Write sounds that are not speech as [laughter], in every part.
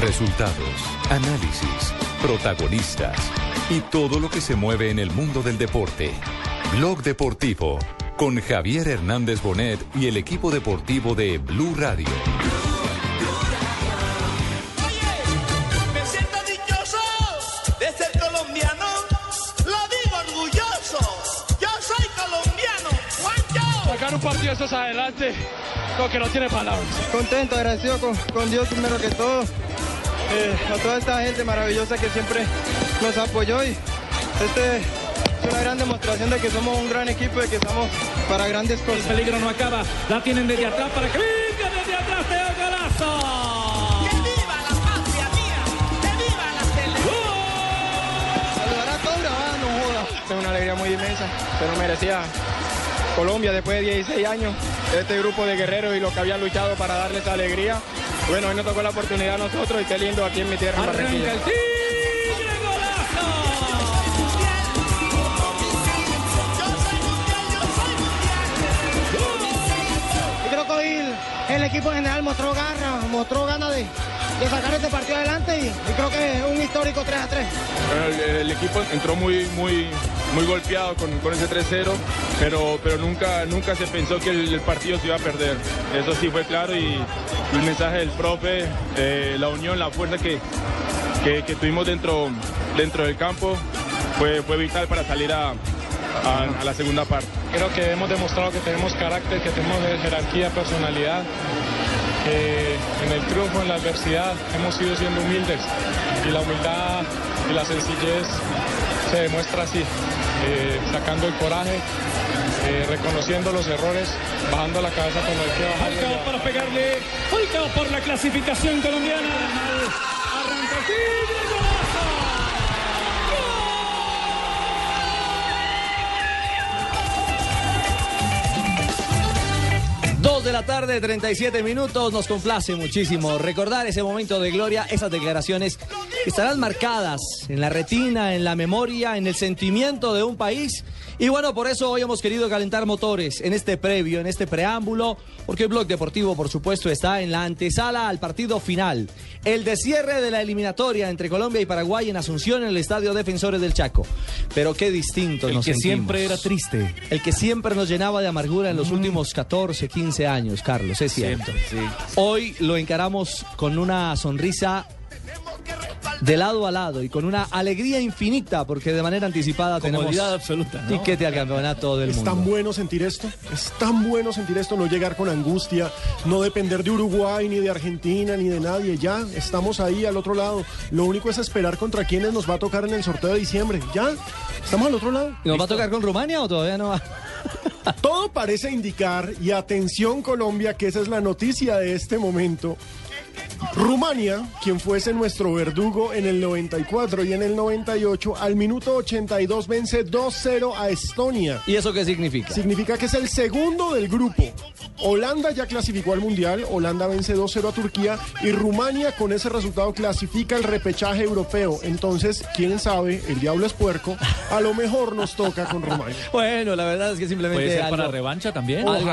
Resultados, análisis, protagonistas y todo lo que se mueve en el mundo del deporte. Blog Deportivo con Javier Hernández Bonet y el equipo deportivo de Blue Radio. Me siento dichoso de ser colombiano, lo digo orgulloso, yo soy colombiano, Juancho. Sacar un partido de esos adelante, lo que no tiene palabras. Contento, agradecido con, con Dios primero que todo, eh, a toda esta gente maravillosa que siempre nos apoyó y este es una gran demostración de que somos un gran equipo y que estamos para grandes El cosas. peligro no acaba, la tienen desde atrás para que venga desde atrás, Teo Golazo. Que viva la patria mía, que viva la selección. Saludar a todos, ah, no joda. Es una alegría muy inmensa, se lo merecía Colombia después de 16 años, este grupo de guerreros y los que habían luchado para darles alegría. Bueno, hoy nos tocó la oportunidad a nosotros y qué lindo aquí en mi tierra, en Arranca Barranquilla. el tigre, golazo. Yo creo que hoy el, equipo en general mostró garra, mostró ganas de, de sacar este partido adelante y, y creo que es un histórico 3 a 3. Bueno, el, el equipo entró muy, muy, muy golpeado con, con ese 3-0, pero, pero nunca, nunca se pensó que el, partido se iba a perder. Eso sí fue claro y el mensaje del profe, eh, la unión, la fuerza que, que, tuvimos dentro, dentro del campo fue, fue vital para salir a, la segunda parte. Creo que hemos demostrado que tenemos carácter, que tenemos jerarquía, personalidad. que en el triunfo, en la adversidad, hemos ido siendo humildes. Y la humildad y la sencillez se demuestra así, eh, sacando el coraje, eh, reconociendo los errores, bajando la cabeza cuando hay que bajar. Falcao para pegarle. Falcao por la clasificación colombiana. Arranca golazo. Dos de la tarde, 37 minutos. Nos complace muchísimo recordar ese momento de gloria, esas declaraciones estarán marcadas en la retina, en la memoria, en el sentimiento de un país. Y bueno, por eso hoy hemos querido calentar motores en este previo, en este preámbulo, porque el Blog Deportivo, por supuesto, está en la antesala al partido final. El de cierre de la eliminatoria entre Colombia y Paraguay en Asunción en el Estadio Defensores del Chaco. Pero qué distinto El nos que sentimos. siempre era triste. El que siempre nos llenaba de amargura en los últimos 14, 15 años, Carlos, es cierto. Hoy lo encaramos con una sonrisa de lado a lado y con una alegría infinita porque de manera anticipada tenemos Comodidad absoluta, ¿no? tiquete al campeonato del Es mundo. tan bueno sentir esto, es tan bueno sentir esto, no llegar con angustia, no depender de Uruguay, ni de Argentina, ni de nadie, ya estamos ahí al otro lado. Lo único es esperar contra quienes nos va a tocar en el sorteo de diciembre, ya, estamos al otro lado. ¿Nos va a tocar con Rumania o todavía no va? Todo parece indicar, y atención Colombia, que esa es la noticia de este momento. Rumania, quien fuese nuestro verdugo en el 94 y en el 98, al minuto 82 vence 2-0 a Estonia. ¿Y eso qué significa? Significa que es el segundo del grupo. Holanda ya clasificó al Mundial, Holanda vence 2-0 a Turquía y Rumania con ese resultado clasifica el repechaje europeo. Entonces, quién sabe, el diablo es puerco, a lo mejor nos toca con Rumania. [laughs] Bueno, la verdad es que simplemente Puede ser algo- para revancha también. Algo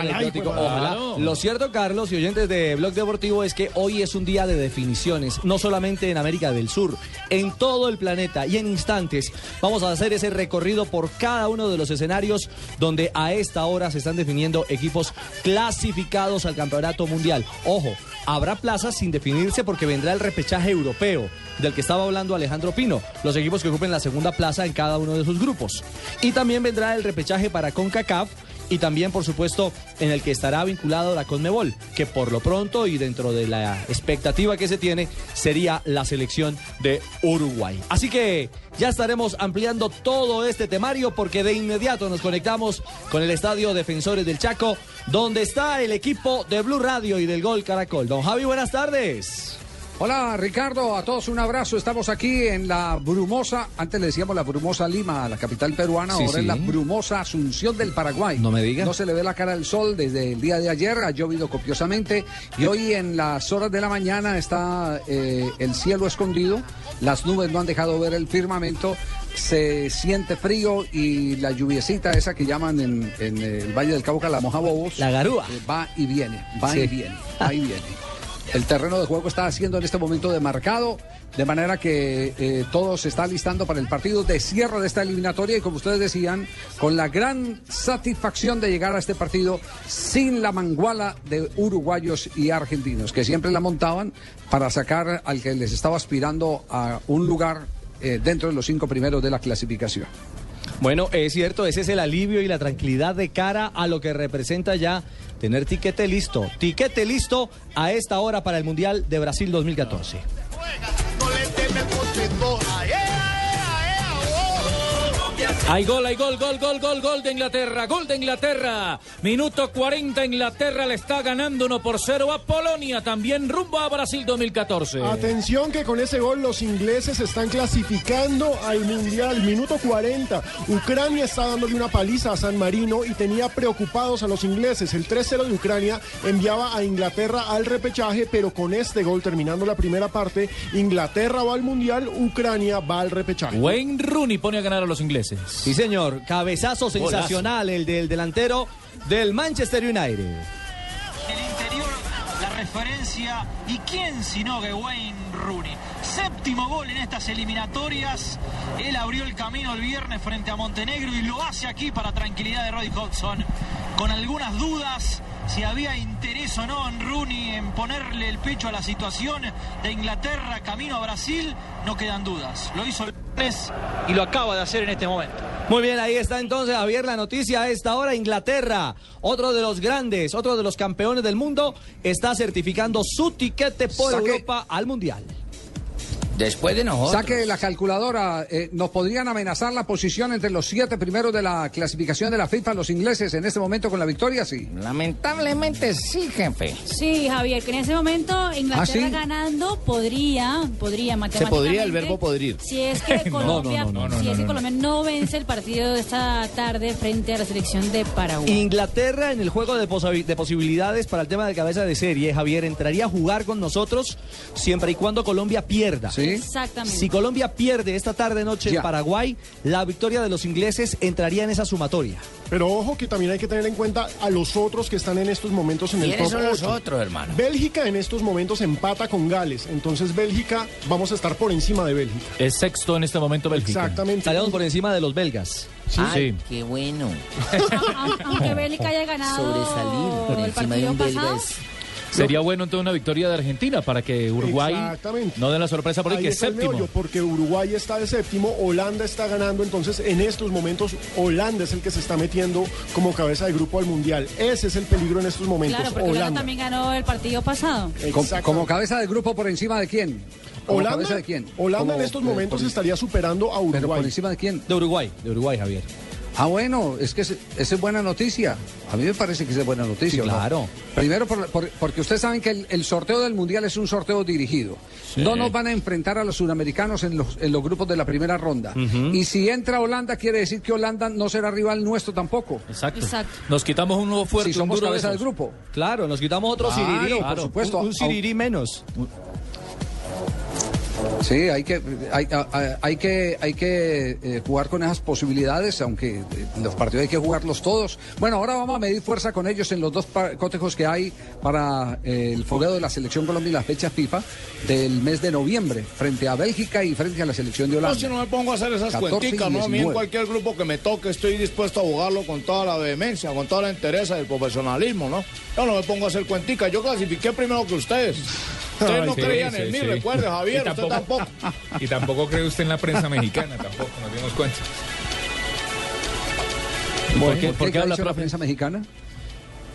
Ojalá. Lo cierto, Carlos y oyentes de Blog Deportivo, es que hoy es un día de definiciones, no solamente en América del Sur, en todo el planeta y en instantes vamos a hacer ese recorrido por cada uno de los escenarios donde a esta hora se están definiendo equipos clasificados al Campeonato Mundial. Ojo, habrá plazas sin definirse porque vendrá el repechaje europeo del que estaba hablando Alejandro Pino, los equipos que ocupen la segunda plaza en cada uno de sus grupos. Y también vendrá el repechaje para CONCACAF y también, por supuesto, en el que estará vinculado la Conmebol, que por lo pronto y dentro de la expectativa que se tiene, sería la selección de Uruguay. Así que ya estaremos ampliando todo este temario porque de inmediato nos conectamos con el Estadio Defensores del Chaco, donde está el equipo de Blue Radio y del Gol Caracol. Don Javi, buenas tardes. Hola Ricardo, a todos un abrazo. Estamos aquí en la brumosa, antes le decíamos la brumosa Lima, la capital peruana, Sí, ahora sí. es la brumosa Asunción del Paraguay. No me diga. No se le ve la cara del sol desde el día de ayer, ha llovido copiosamente y hoy en las horas de la mañana está eh, el cielo escondido, las nubes no han dejado ver el firmamento, se siente frío y la lluviecita esa que llaman en, en el Valle del Cauca la moja bobos. La garúa. eh, va y viene, va Sí. y viene, va y viene. [laughs] El terreno de juego está siendo en este momento demarcado, de manera que eh, todo se está listando para el partido de cierre de esta eliminatoria y como ustedes decían, con la gran satisfacción de llegar a este partido sin la manguala de uruguayos y argentinos, que siempre la montaban para sacar al que les estaba aspirando a un lugar eh, dentro de los cinco primeros de la clasificación. Bueno, es cierto, ese es el alivio y la tranquilidad de cara a lo que representa ya tener tiquete listo. Tiquete listo a esta hora para el Mundial de Brasil 2014. Hay gol, hay gol, gol, gol, gol, gol de Inglaterra, gol de Inglaterra. Minuto 40, Inglaterra le está ganando 1 por 0 a Polonia, también rumbo a Brasil 2014. Atención que con ese gol los ingleses están clasificando al Mundial. Minuto 40. Ucrania está dándole una paliza a San Marino y tenía preocupados a los ingleses. El 3-0 de Ucrania enviaba a Inglaterra al repechaje, pero con este gol terminando la primera parte, Inglaterra va al Mundial, Ucrania va al repechaje. Wayne Rooney pone a ganar a los ingleses. Sí, señor. Cabezazo sensacional el del delantero del Manchester United. el interior, la referencia y quién sino que Wayne Rooney. Séptimo gol en estas eliminatorias. Él abrió el camino el viernes frente a Montenegro y lo hace aquí para tranquilidad de Roy Hodgson. Con algunas dudas si había interés o no en Rooney en ponerle el pecho a la situación de Inglaterra camino a Brasil, no quedan dudas. Lo hizo el viernes y lo acaba de hacer en este momento. Muy bien, ahí está entonces Javier la noticia a esta hora. Inglaterra, otro de los grandes, otro de los campeones del mundo, está certificando su tiquete por Saque. Europa al Mundial. Después de nosotros. Saque la calculadora. eh, ¿Nos podrían amenazar la posición entre los siete primeros de la clasificación de la FIFA los ingleses en este momento con la victoria? Sí. Lamentablemente sí, jefe. Sí, Javier, que en ese momento Inglaterra ¿Ah, sí? ganando podría, podría Se matemáticamente. podría el verbo podrir. Si es que [laughs] Colombia, no, no, no, si es que. Colombia no vence el partido de esta tarde frente a la selección de Paraguay. Inglaterra en el juego de, de posibilidades para el tema de cabeza de serie, Javier, entraría a jugar con nosotros siempre y cuando Colombia pierda. Exactamente. Si Colombia pierde esta tarde noche en Paraguay, la victoria de los ingleses entraría en esa sumatoria. Pero ojo que también hay que tener en cuenta a los otros que están en estos momentos en el ¿Quiénes top son los 8. otros, hermano? Bélgica en estos momentos empata con Gales. Entonces Bélgica, vamos a estar por encima de Bélgica. Es sexto en este momento Bélgica. Exactamente. Estaríamos por encima de los belgas. Ay, qué bueno. Aun- [laughs] Aunque Bélgica haya ganado Sobresalir por el encima de partido un belga pasado. es- Sería bueno entonces una victoria de Argentina para que Uruguay Exactamente. no dé la sorpresa por ahí Ahí que es séptimo. meollo, porque Uruguay está de séptimo, Holanda está ganando, entonces en estos momentos Holanda es el que se está metiendo como cabeza de grupo al Mundial. Ese es el peligro en estos momentos, Claro, porque Holanda Holanda. también ganó el partido pasado. Como, cabeza de grupo por encima de quién? ¿Como Holanda, de quién? Holanda en estos momentos por- estaría superando a ¿Pero Uruguay. por encima de quién? De Uruguay, de Uruguay, Javier. Ah, bueno, es que esa es buena noticia. A mí me parece que esa es buena noticia. Sí, ¿no? claro. Primero, por- por- porque ustedes saben que el, el sorteo del Mundial es un sorteo dirigido. Sí. No nos van a enfrentar a los sudamericanos en los, en los grupos de la primera ronda. Y si entra Holanda, quiere decir que Holanda no será rival nuestro tampoco. Exacto. Exacto. Nos quitamos un nuevo fuerte, Si un somos duro de cabeza del grupo. Claro, nos quitamos otro Claro, sirirí. por supuesto. Un, un sirirí menos. Sí, hay que, hay, que, hay que eh, jugar con esas posibilidades, aunque eh, los partidos hay que jugarlos todos. Bueno, ahora vamos a medir fuerza con ellos en los dos cotejos que hay para eh, el fogueo de la selección Colombia y la fecha FIFA del mes de noviembre, frente a Bélgica y frente a la selección de No, Holanda. si no me pongo a hacer esas 14 y cuenticas, ¿no? A mí en 19. cualquier grupo que me toque estoy dispuesto a jugarlo con toda la vehemencia, con toda la entereza y el profesionalismo, ¿no? Yo no me pongo a hacer cuenticas, yo clasifiqué primero que ustedes. Ustedes no Sí, creían sí, en mí, sí. recuerde, Javier, Y usted tampoco. Y tampoco cree usted en la prensa mexicana, tampoco, nos dimos cuenta. ¿Por qué- qué, por qué habla, la prensa mexicana?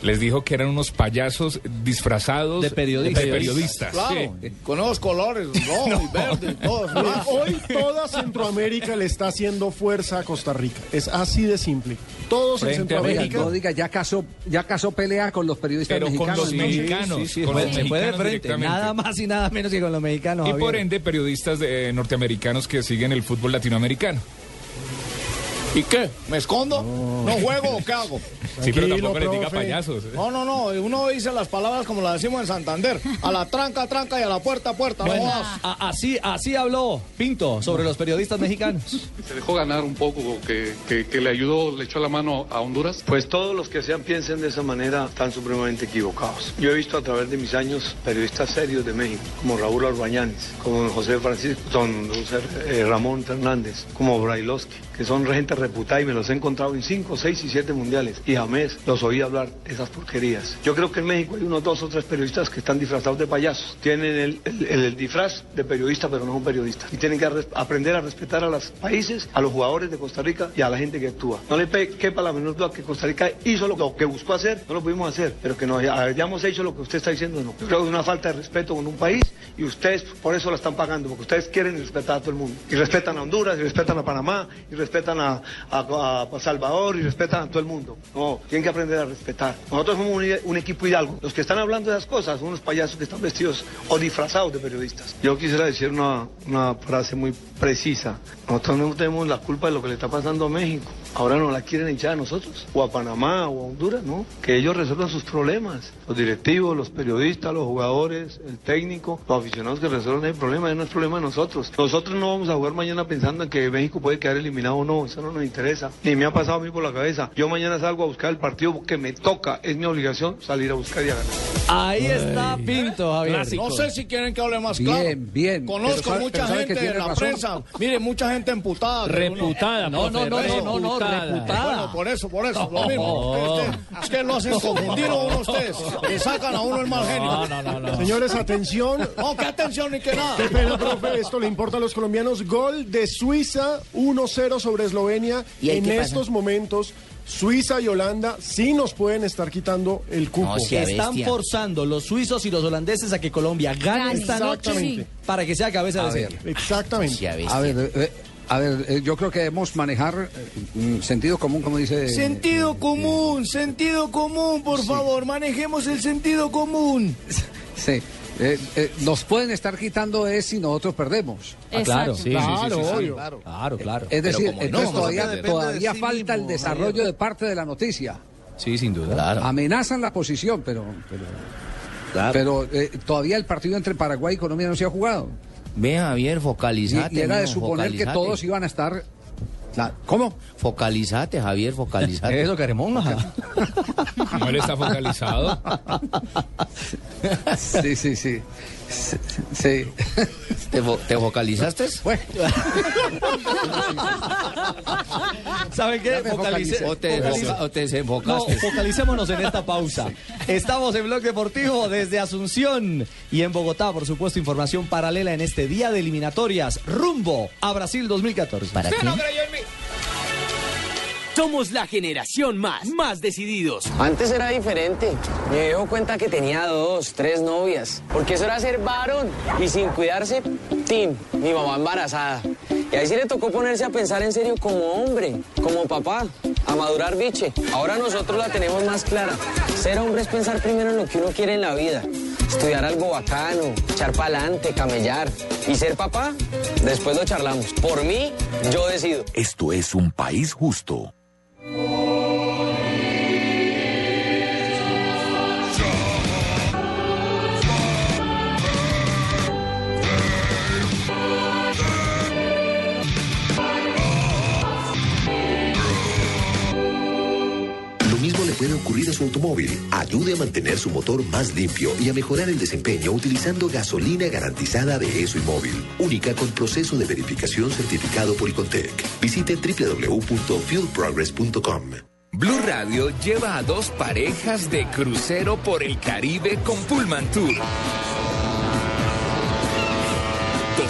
Les dijo que eran unos payasos disfrazados De periodistas. de periodistas. Claro, Sí. con esos colores, [laughs] rojo y verde, y [laughs] todos. Hoy toda Centroamérica le está haciendo fuerza a Costa Rica. Es así de simple. Todos en Centroamérica. no diga, ya casó, ya casó pelea con los periodistas Pero con mexicanos. los ¿no? mexicanos, Sí, sí, con los de mexicanos frente, directamente. nada más y nada menos que con los mexicanos. Y Javier. por ende, periodistas de- norteamericanos que siguen el fútbol latinoamericano. ¿Y qué? ¿Me escondo? ¿No juego o qué hago? Sí, pero Tranquilo, tampoco les diga profe. payasos. ¿eh? No, no, no. Uno dice las palabras como las decimos en Santander. A la tranca, tranca y a la puerta, puerta. No Bueno, jodas. a- así, así habló Pinto sobre los periodistas mexicanos. Se dejó ganar un poco, que, que- que le ayudó, le echó la mano a Honduras. Pues todos los que sean piensen de esa manera están supremamente equivocados. Yo he visto a través de mis años periodistas serios de México, como Raúl Arbañanes, como José Francisco, don José, eh, Ramón Fernández, como Brailovsky, que son gente reputada y me los he encontrado en 5, 6 y 7 mundiales y jamás los oí hablar esas porquerías. Yo creo que en México hay unos dos o tres periodistas que están disfrazados de payasos. Tienen el, el- el disfraz de periodista, pero no son periodistas. Y tienen que res- aprender a respetar a los países, a los jugadores de Costa Rica y a la gente que actúa. No le quepa la menor duda que Costa Rica hizo lo, lo que buscó hacer, no lo pudimos hacer, pero que nos hayamos hecho lo que usted está diciendo, no. Yo creo que es una falta de respeto con un país y ustedes por eso la están pagando, porque ustedes quieren respetar a todo el mundo. Y respetan a Honduras, y respetan a Panamá, y respetan a, a- Salvador, y respetan a todo el mundo. No, tienen que aprender a respetar. Nosotros somos un, equipo hidalgo. Los que están hablando de esas cosas son unos payasos que están vestidos o disfrazados de periodistas. Yo quisiera decir una, una frase muy precisa. Nosotros no tenemos la culpa de lo que le está pasando a México. Ahora no la quieren echar a nosotros, o a Panamá, o a Honduras, ¿no? Que ellos resuelvan sus problemas. Los directivos, los periodistas, los jugadores, el técnico, los aficionados que resuelvan el problema, no es problema de nosotros. Nosotros no vamos a jugar mañana pensando en que México puede quedar eliminado o no, eso no nos interesa. Ni me ha pasado a mí por la cabeza. Yo mañana salgo a buscar el partido que me toca, es mi obligación salir a buscar y a ganar. Ahí está Pinto, Javier. No sé si quieren que hable más Bien, claro. bien. Conozco Pero sabe- mucha pero gente en la razón. prensa. Mire, mucha gente emputada. [laughs] Reputada, No, no, no, no, no, no, reputada. Bueno, por eso, por eso, lo mismo. [laughs] Es que- Es que lo hacen confundir a uno ustedes. Le sacan a uno el mal genio. No, no, no, no. Señores, atención. [laughs] No, qué atención ni que nada. Qué pena, profe, esto le importa a los colombianos. Gol de Suiza 1-0 sobre Eslovenia. ¿Y En estos momentos, Suiza y Holanda sí nos pueden estar quitando el cupo. No, Están bestia. forzando los suizos y los holandeses a que Colombia gane esta noche para que sea cabeza de A ver. serie. Exactamente. A ver, eh, eh, a ver, eh, yo creo que debemos manejar sentido común, como dice. Sentido común, sentido común, por favor, manejemos el sentido común. Sí. Eh, eh, nos pueden estar quitando es si nosotros perdemos. Ah, claro, sí, sí, Claro, sí, sí, sí. obvio. Claro, claro. Es decir, entonces no, todavía, depende todavía de sí falta el desarrollo Javier. de parte de la noticia. Sí, sin duda. Amenazan la posición, pero, pero, pero eh, todavía el partido entre Paraguay y Colombia no se ha jugado. Ve, Javier, Y, focalizate. y era de suponer que todos iban a estar. La- ¿Cómo? Focalizate, Javier, focalizate. Eso, Caremonja. No él está focalizado. Sí, sí, sí. Sí. sí. ¿Te, fo- te focalizaste? Bueno, ¿Saben qué? Focalicé. ¿O te, o No, desenfocaste? focalicémonos en esta pausa. Estamos en Blog Deportivo desde Asunción y en Bogotá, por supuesto, información paralela en este día de eliminatorias rumbo a Brasil 2014. ¿Para qué? Somos la generación más, más decididos. Antes era diferente. Me dio cuenta que tenía dos, tres novias. Porque eso era ser varón. Y sin cuidarse, Tim, mi mamá embarazada. Y ahí sí le tocó ponerse a pensar en serio como hombre, como papá, a madurar biche. Ahora nosotros la tenemos más clara. Ser hombre es pensar primero en lo que uno quiere en la vida. Estudiar algo bacano, echar pa'lante, camellar. Y ser papá, después lo charlamos. Por mí, yo decido. Esto es un país justo. Lo puede ocurrir a su automóvil. Ayude a mantener su motor más limpio y a mejorar el desempeño utilizando gasolina garantizada de ESO y móvil, única con proceso de verificación certificado por Icontec. Visite www.fuelprogress.com. Blue Radio lleva a dos parejas de crucero por el Caribe con Pullman Tour.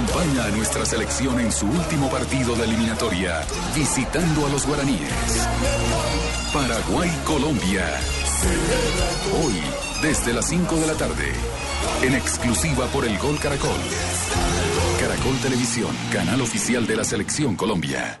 Acompaña a nuestra selección en su último partido de eliminatoria, visitando a los guaraníes. Paraguay-Colombia. Hoy, desde las 5 de la tarde, en exclusiva por el Gol Caracol. Caracol Televisión, canal oficial de la Selección Colombia.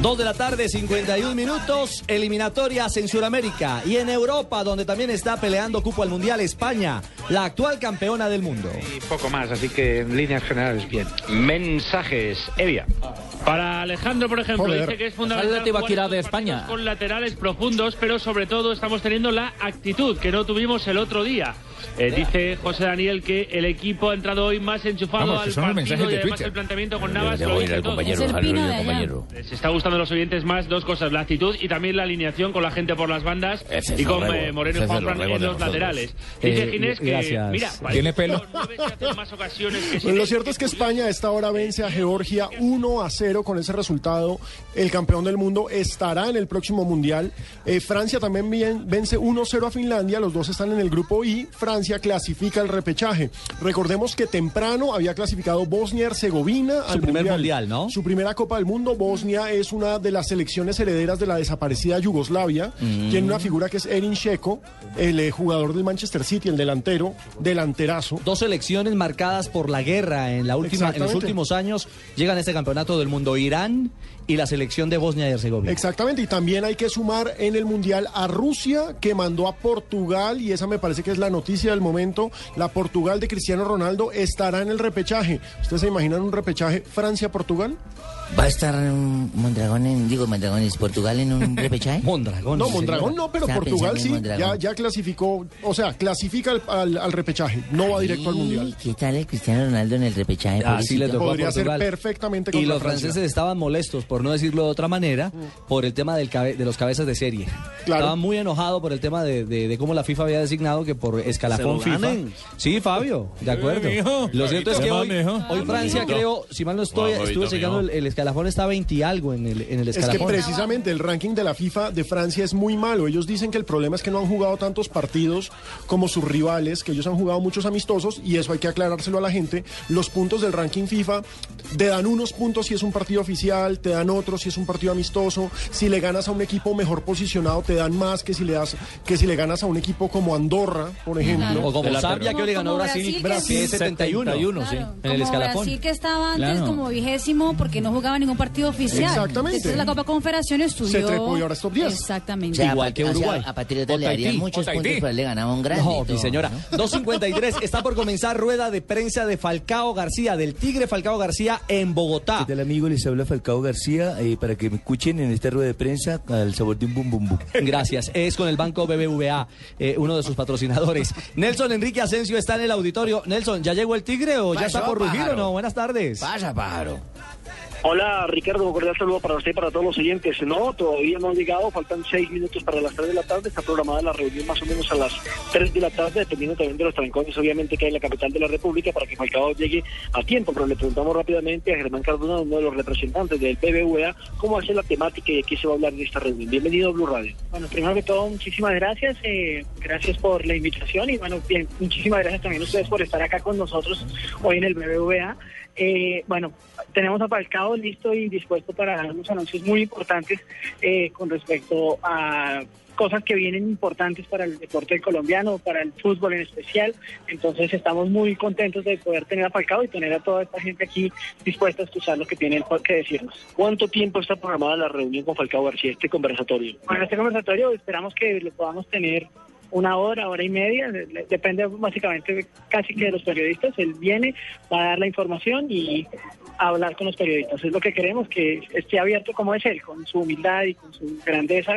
2 de la tarde, 51 minutos, eliminatorias en Sudamérica y en Europa, donde también está peleando cupo al Mundial España, la actual campeona del mundo. Y poco más, así que en líneas generales bien. Mensajes, Evia. Para Alejandro, por ejemplo, Joder. dice que es fundamental jugar de España. con laterales profundos, pero sobre todo estamos teniendo la actitud que no tuvimos el otro día. Eh, dice José Daniel que el equipo ha entrado hoy más enchufado Vamos, al partido y de además Twitter. el planteamiento con Navas lo dice todo. compañero, compañero. Les está gustando a los oyentes más dos cosas, la actitud y también la alineación con la gente por las bandas Ese y con el eh, Moreno y es el Juanfran rebo en los laterales. Dice Eh, Ginés que, gracias. mira, ¿Tiene pelo? Más ocasiones que lo cierto es que España a esta hora vence a Georgia 1 a 0 con ese resultado. El campeón del mundo estará en el próximo mundial. Eh, Francia también bien- vence 1-0 a Finlandia. Los dos están en el grupo I. Francia clasifica el repechaje. Recordemos que temprano había clasificado Bosnia y Herzegovina Su al primer mundial, ¿no? Su primera Copa del Mundo. Bosnia es una de las selecciones herederas de la desaparecida Yugoslavia. Mm. Tiene una figura que es Erin Sheko, el eh, jugador del Manchester City, el delantero, delanterazo. Dos selecciones marcadas por la guerra en, la última, en los últimos años llegan a este campeonato del mundo. Irán y la selección de Bosnia y Herzegovina. Exactamente, y también hay que sumar en el Mundial a Rusia, que mandó a Portugal, y esa me parece que es la noticia del momento, la Portugal de Cristiano Ronaldo estará en el repechaje. ¿Ustedes se imaginan un repechaje Francia-Portugal? ¿Va a estar Mondragón en, digo Mondragón, es Portugal en un repechaje? [laughs] Mondragón. No, Mondragón no, pero Portugal sí, ya, clasificó, o sea, clasifica al, al- al repechaje, no va directo al Mundial. ¿Qué tal el Cristiano Ronaldo en el repechaje? Así le tocó a Podría ser Portugal. perfectamente Y los Francia. franceses estaban molestos, por no decirlo de otra manera, por el tema del cabe- de los cabezas de serie. Claro. Estaban muy enojados por el tema de, de- de cómo la FIFA había designado que por escalafón FIFA. ganen. Sí, Fabio, de acuerdo. mijo. Lo cierto es que hoy, Francia, creo, si mal no estoy, estuve chequeando, el, el escalafón está 20 y algo en el, en el Es que escalafón. precisamente el ranking de la FIFA de Francia es muy malo. Ellos dicen que el problema es que no han jugado tantos partidos como sus rivales, que ellos han jugado muchos amistosos y eso hay que aclarárselo a la gente. Los puntos del ranking FIFA te dan unos puntos si es un partido oficial, te dan otros si es un partido amistoso. Si le ganas a un equipo mejor posicionado te dan más que si le das que si le ganas a un equipo como Andorra, por ejemplo. O como Zambia que hoy le ganó Brasil, Brasil, Brasil, que- es 71, sí, Claro, en el como escalafón. Brasil que estaba antes Claro. como vigésimo porque no jugaba ningún partido oficial. Exactamente. Entonces la Copa Confederaciones subió. Se trepó y ahora es top 10. Exactamente. O sea, Pat- o sea, a Patriota le darían muchos puntos, pero le ganaba un grande. No, mi señora. ¿no? 2.53. [laughs] Está por comenzar rueda de prensa de Falcao García, del Tigre Falcao García en Bogotá. ¿Qué tal amigo? Les habla Falcao García eh, para que me escuchen en esta rueda de prensa al sabor de un bum bum bum. [laughs] Gracias. Es con el banco BBVA, eh, uno de sus patrocinadores. Nelson Enrique Asensio está en el auditorio. Nelson, ¿ya llegó el Tigre o ya está por rugir o no? Buenas tardes. Pasa, pájaro. Hola Ricardo, un cordial saludo para usted y para todos los oyentes. No, todavía no han llegado, faltan seis minutos para las tres de la tarde, está programada la reunión más o menos a las tres de la tarde, dependiendo también de los trancones obviamente que hay en la capital de la República para que Falcao llegue a tiempo, pero le preguntamos rápidamente a Germán Cardona, uno de los representantes del BBVA, cómo ser la temática y de qué se va a hablar en esta reunión. Bienvenido a Blue Radio. bueno, primero que todo, muchísimas gracias. eh, gracias por la invitación y, bueno, bien, muchísimas gracias también a ustedes por estar acá con nosotros hoy en el BBVA. Eh, bueno, tenemos a Falcao listo y dispuesto para dar unos anuncios muy importantes eh, con respecto a cosas que vienen importantes para el deporte colombiano, para el fútbol en especial. Entonces estamos muy contentos de poder tener a Falcao y tener a toda esta gente aquí dispuesta a escuchar lo que tienen que decirnos. ¿Cuánto tiempo está programada la reunión con Falcao García, este conversatorio? Bueno, este conversatorio esperamos que lo podamos tener una hora, hora y media, de- de- depende básicamente casi que de los periodistas. Él viene, va a dar la información y a hablar con los periodistas. Es lo que queremos, que esté abierto como es él, con su humildad y con su grandeza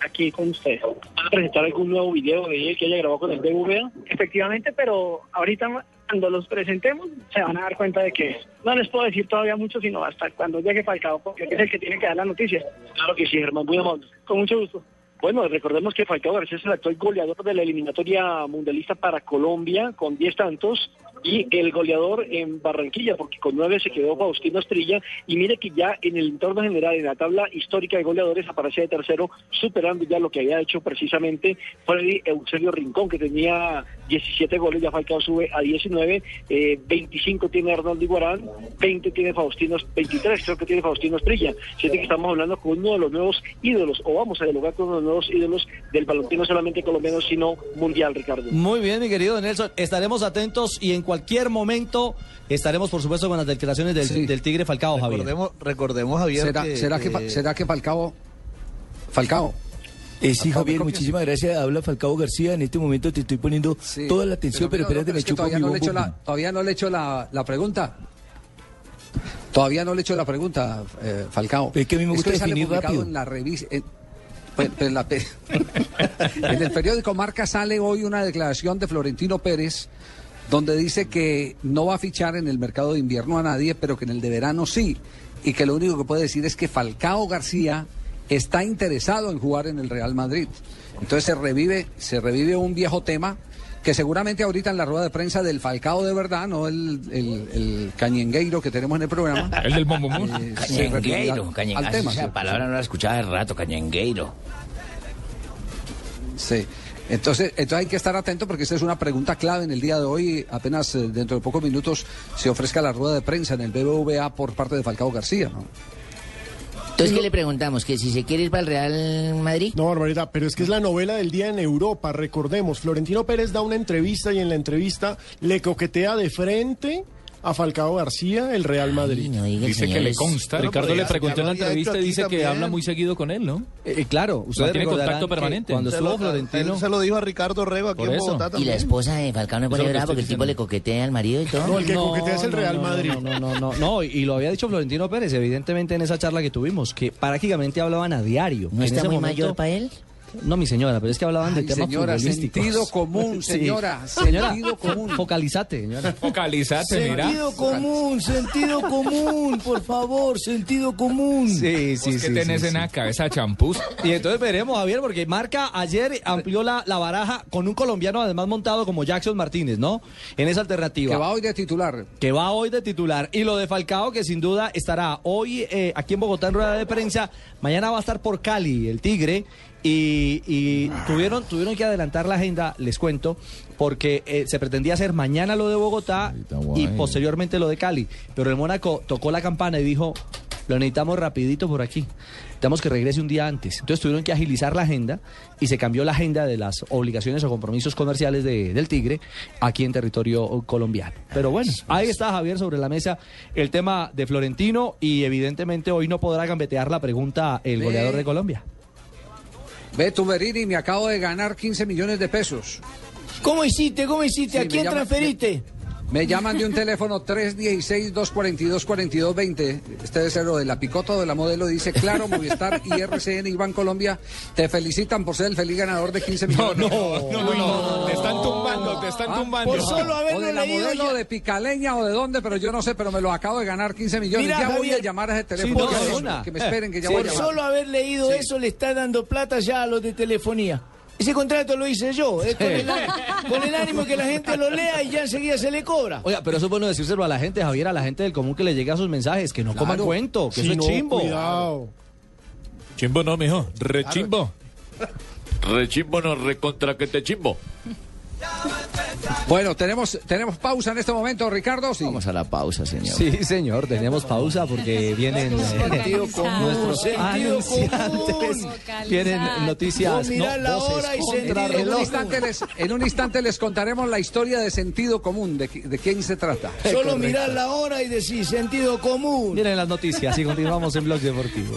aquí con ustedes. ¿Van a presentar algún nuevo video de él que haya grabado con el BBVA? Efectivamente, pero ahorita cuando los presentemos se van a dar cuenta de que no les puedo decir todavía mucho, sino hasta cuando llegue Falcao, porque es el que tiene que dar las noticias. Claro que sí, Germán, muy amable. Con mucho gusto. Bueno, recordemos que Falcao García es el actual goleador de la eliminatoria mundialista para Colombia con 10 tantos y el goleador en Barranquilla, porque con 9 se quedó Faustino Estrella. Y mire que ya en el entorno general, en la tabla histórica de goleadores, aparece de tercero, superando ya lo que había hecho precisamente Freddy Eusebio Rincón, que tenía 17 goles, ya Falcao sube a 19, eh, 25 tiene Arnoldo Iguarán, 20 tiene Faustino, 23 creo que tiene Faustino Estrella. Siente que estamos hablando con uno de los nuevos ídolos, o vamos a dialogar con uno de los nuevos ídolos del baloncesto no solamente colombiano, sino mundial, Ricardo. Muy bien, mi querido Nelson. Estaremos atentos y en cualquier momento estaremos, por supuesto, con las declaraciones del, del Tigre Falcao, Javier. Recordemos, recordemos Javier. ¿Será, que, será, que, Fa- ¿Será que Falcao... Falcao... Eh, sí, Javier, muchísimas gracias. Habla Falcao García. En este momento te estoy poniendo Sí, toda la atención, pero, mira, espérate, no, me es todavía mi no le he hecho bombo. la, todavía no le he hecho la, la pregunta. Todavía no le he hecho la pregunta, eh, Falcao. Es que a mí me gusta definir rápido. En la revista. en- pues, pues, [laughs] en el periódico Marca sale hoy una declaración de Florentino Pérez donde dice que no va a fichar en el mercado de invierno a nadie, pero que en el de verano sí. Y que lo único que puede decir es que Falcao García está interesado en jugar en el Real Madrid. Entonces se revive, se revive un viejo tema que seguramente ahorita en la rueda de prensa del Falcao de verdad, no el, el, el cañengueiro que tenemos en el programa. [laughs] El del bombomón. eh, Cañengueiro, cañen- al así tema. esa palabra no la escuchaba de rato, cañengueiro. Sí. Entonces, entonces hay que estar atento porque esta es una pregunta clave en el día de hoy. Apenas eh, dentro de pocos minutos se ofrezca la rueda de prensa en el BBVA por parte de Falcao García. ¿no? Entonces, ¿qué le preguntamos? ¿Que si se quiere ir para el Real Madrid? No, barbaridad, pero es que es la novela del día en Europa, recordemos. Florentino Pérez da una entrevista y en la entrevista le coquetea de frente a Falcao García, el Real Madrid. Dice que le consta. Ricardo le preguntó en la entrevista y dice que habla muy seguido con él, ¿no? Eh, claro, ustedes Mantiene recordarán contacto permanente. Cuando se estuvo lo- Florentino... él se lo dijo a Ricardo Rego aquí en. Bogotá Y la esposa de Falcao no estoy porque el tipo le coquetea al marido y todo. No, el que No, coquetea es el Real no, Madrid. No, no, no, no, no, y lo había dicho Florentino Pérez, evidentemente en esa charla que tuvimos, que prácticamente hablaban a diario. ¿No está muy mayor para él? No, mi señora, pero es que hablaban de Ay, temas señora, futbolísticos. sentido [laughs] común, Sí. señora, Señora, sentido común. Focalizate, señora. Focalizate, mira. Sentido común, sentido común, por favor, sentido común. Sí, sí, ¿Vos sí. qué tenés sí, en sí. la cabeza champús? Y entonces veremos, Javier, porque Marca ayer amplió la, la baraja con un colombiano además montado como Jackson Martínez, ¿no? En esa alternativa. Que va hoy de titular. que va hoy de titular. Y lo de Falcao, que sin duda estará hoy eh, aquí en Bogotá en rueda de prensa. Mañana va a estar por Cali, el Tigre. Y, y tuvieron, tuvieron que adelantar la agenda, les cuento, porque eh, se pretendía hacer mañana lo de Bogotá y posteriormente lo de Cali. Pero el Mónaco tocó la campana y dijo, lo necesitamos rapidito por aquí. Necesitamos que regrese un día antes. Entonces tuvieron que agilizar la agenda y se cambió la agenda de las obligaciones o compromisos comerciales de- del Tigre aquí en territorio colombiano. Pero bueno, ahí está Javier sobre la mesa el tema de Florentino y evidentemente hoy no podrá gambetear la pregunta el goleador de Colombia. Ve tu Berini, me acabo de ganar 15 millones de pesos. ¿Cómo hiciste? ¿Cómo hiciste? Sí, ¿A quién llama- transferiste? Me llaman de un teléfono 316-242-4220. Este ser lo de la picota o de la modelo. Dice, claro, Movistar y [laughs] RCN y Colombia te felicitan por ser el feliz ganador de 15 millones. No, no, no, no, Te están tumbando, te están Ah, tumbando. por solo o haberlo de la modelo ya. de Picaleña o de dónde, pero yo no sé, pero me lo acabo de ganar 15 millones. Mira, ya voy a llamar a ese teléfono. no, que, me- me esperen, que ya Por voy a llamar. solo haber leído eso le está dando plata ya a los de telefonía. Ese contrato lo hice yo, eh, con, el, con el ánimo que la gente lo lea y ya enseguida se le cobra. Oiga, pero eso es bueno decírselo a la gente, Javier, a la gente del común que le llega sus mensajes, que no coman Claro. cuento, que Si eso es no, chimbo. Cuidado. Chimbo no, mijo. Rechimbo. Rechimbo no recontra que te chimbo. [laughs] Bueno, tenemos, tenemos pausa en este momento, Ricardo. Vamos a la pausa, señor. Sí, señor, tenemos pausa porque vienen eh, Sentido [laughs] común, nuestros anunciantes. Vienen noticias. No, la hora y En un, reloj. instante les, en un instante les contaremos la historia de sentido común, de, de quién se trata. Solo mirar la hora y decir sentido común. Miren las noticias y continuamos en Blog Deportivo.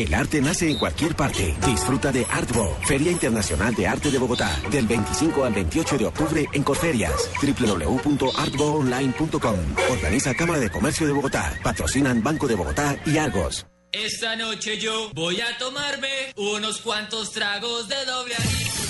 El arte nace en cualquier parte. Disfruta de Artbo, Feria Internacional de Arte de Bogotá, del 25 al 28 de octubre en Corferias. www.artboonline.com. Organiza Cámara de Comercio de Bogotá. Patrocinan Banco de Bogotá y Argos. Esta noche yo voy a tomarme unos cuantos tragos de doble anís.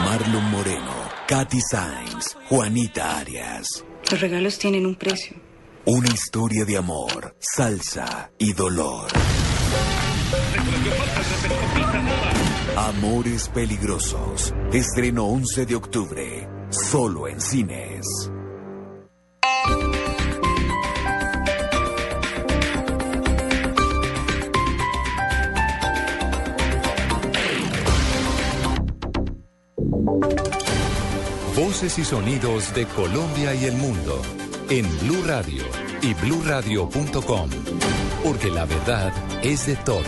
Marlon Moreno, Katy Sainz, Juanita Arias. Los regalos tienen un precio. Una historia de amor, salsa y dolor. Amores peligrosos. Estreno 11 de octubre. Solo en cines. Voces y sonidos de Colombia y el mundo en Blue Radio y bluradio.com. Porque la verdad es de todos.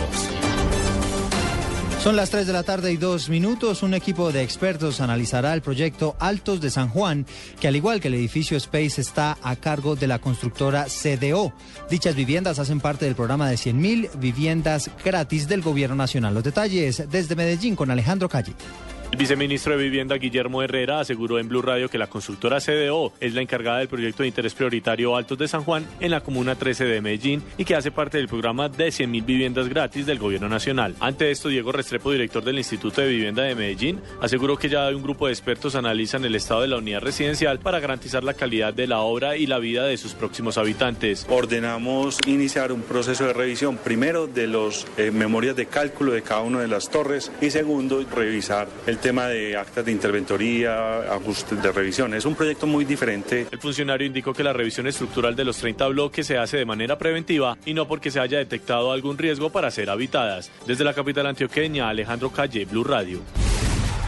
Son las 3 de la tarde y dos minutos. Un equipo de expertos analizará el proyecto Altos de San Juan, que al igual que el edificio Space está a cargo de la constructora CDO. Dichas viviendas hacen parte del programa de 100.000 viviendas gratis del Gobierno Nacional. Los detalles desde Medellín con Alejandro Calle. El viceministro de Vivienda Guillermo Herrera aseguró en Blue Radio que la constructora CDO es la encargada del proyecto de interés prioritario Altos de San Juan en la comuna 13 de Medellín y que hace parte del programa de 100.000 viviendas gratis del gobierno nacional. Ante esto, Diego Restrepo, director del Instituto de Vivienda de Medellín, aseguró que ya un grupo de expertos analizan el estado de la unidad residencial para garantizar la calidad de la obra y la vida de sus próximos habitantes. Ordenamos iniciar un proceso de revisión, primero de los eh, memorias de cálculo de cada una de las torres y segundo, revisar el tema de actas de interventoría, ajustes de revisión. Es un proyecto muy diferente. El funcionario indicó que la revisión estructural de los 30 bloques se hace de manera preventiva y no porque se haya detectado algún riesgo para ser habitadas. Desde la capital antioqueña, Alejandro Calle, Blue Radio.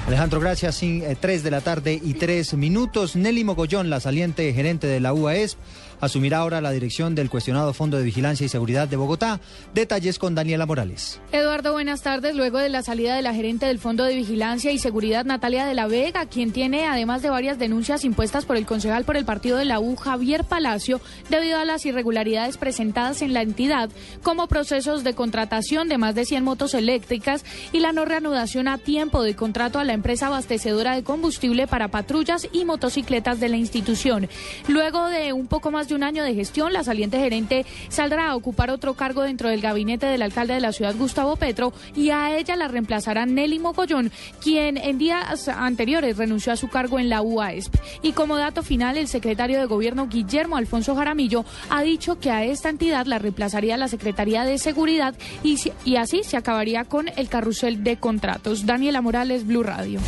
Alejandro, gracias. Sí, eh, 3 de la tarde y 3 minutos. Nelly Mogollón, la saliente gerente de la UAS, asumirá ahora la dirección del cuestionado Fondo de Vigilancia y Seguridad de Bogotá. Detalles con Daniela Morales. Eduardo, buenas tardes. Luego de la salida de la gerente del Fondo de Vigilancia y Seguridad, Natalia de la Vega, quien tiene, además de varias denuncias impuestas por el concejal por el partido de la U, Javier Palacio, debido a las irregularidades presentadas en la entidad, como procesos de contratación de más de 100 motos eléctricas y la no reanudación a tiempo de contrato a la empresa abastecedora de combustible para patrullas y motocicletas de la institución. Luego de un poco más de un año de gestión, la saliente gerente saldrá a ocupar otro cargo dentro del gabinete del alcalde de la ciudad, Gustavo Petro, y a ella la reemplazará Nelly Mogollón, quien en días anteriores renunció a su cargo en la UASP. Y como dato final, el secretario de Gobierno, Guillermo Alfonso Jaramillo, ha dicho que a esta entidad la reemplazaría la Secretaría de Seguridad y, y así se acabaría con el carrusel de contratos. Daniela Morales, Blue Radio.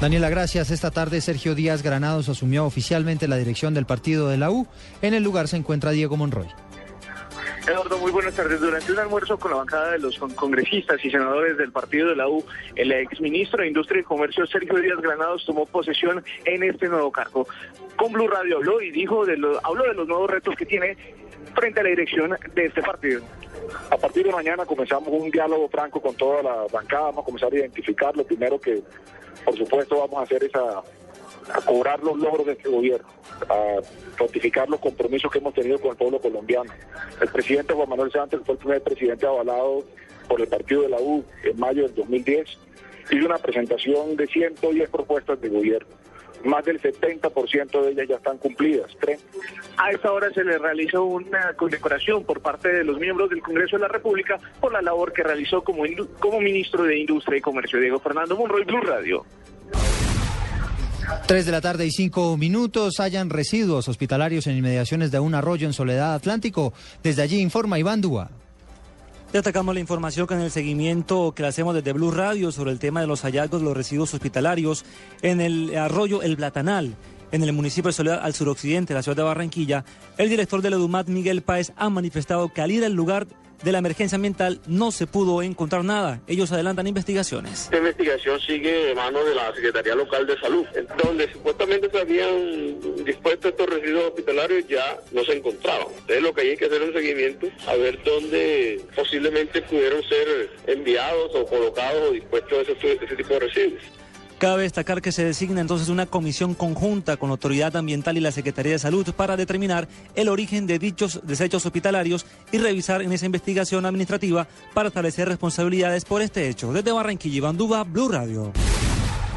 Daniela, gracias. Esta tarde Sergio Díaz Granados asumió oficialmente la dirección del partido de la U. En el lugar se encuentra Diego Monroy. Eduardo, muy buenas tardes. Durante un almuerzo con la bancada de los con- congresistas y senadores del partido de la U, el exministro de Industria y Comercio, Sergio Díaz Granados, tomó posesión en este nuevo cargo. Con Blue Radio habló y dijo de lo- habló de los nuevos retos que tiene frente a la dirección de este partido. A partir de mañana comenzamos un diálogo franco con toda la bancada, vamos a comenzar a identificar lo primero que, por supuesto, vamos a hacer esa a cobrar los logros de este gobierno, a ratificar los compromisos que hemos tenido con el pueblo colombiano. El presidente Juan Manuel Santos fue el primer presidente avalado por el partido de la U en mayo del 2010, hizo una presentación de 110 propuestas de gobierno. Más del 70% de ellas ya están cumplidas. A esta hora se le realizó una condecoración por parte de los miembros del Congreso de la República por la labor que realizó como, como ministro de Industria y Comercio. Diego Fernando Monroy, Blue Radio. 3 de la tarde y 5 minutos. Hayan residuos hospitalarios en inmediaciones de un arroyo en Soledad Atlántico. Desde allí informa Iván Dúa. Destacamos la información con el seguimiento que le hacemos desde Blue Radio sobre el tema de los hallazgos de los residuos hospitalarios en el arroyo El Blatanal, en el municipio de Soledad, al suroccidente de la ciudad de Barranquilla. El director de la EDUMAT, Miguel Páez, ha manifestado que al ir al lugar de la emergencia ambiental no se pudo encontrar nada. Ellos adelantan investigaciones. Esta investigación sigue de mano de la Secretaría Local de Salud, donde supuestamente se habían dispuesto estos residuos hospitalarios ya no se encontraban. Entonces lo que hay que hacer es un seguimiento a ver dónde posiblemente pudieron ser enviados o colocados o dispuestos ese, ese tipo de residuos. Cabe destacar que se designa entonces una comisión conjunta con la Autoridad Ambiental y la Secretaría de Salud para determinar el origen de dichos desechos hospitalarios y revisar en esa investigación administrativa para establecer responsabilidades por este hecho. Desde Barranquilla, Iván Duba, Blue Radio.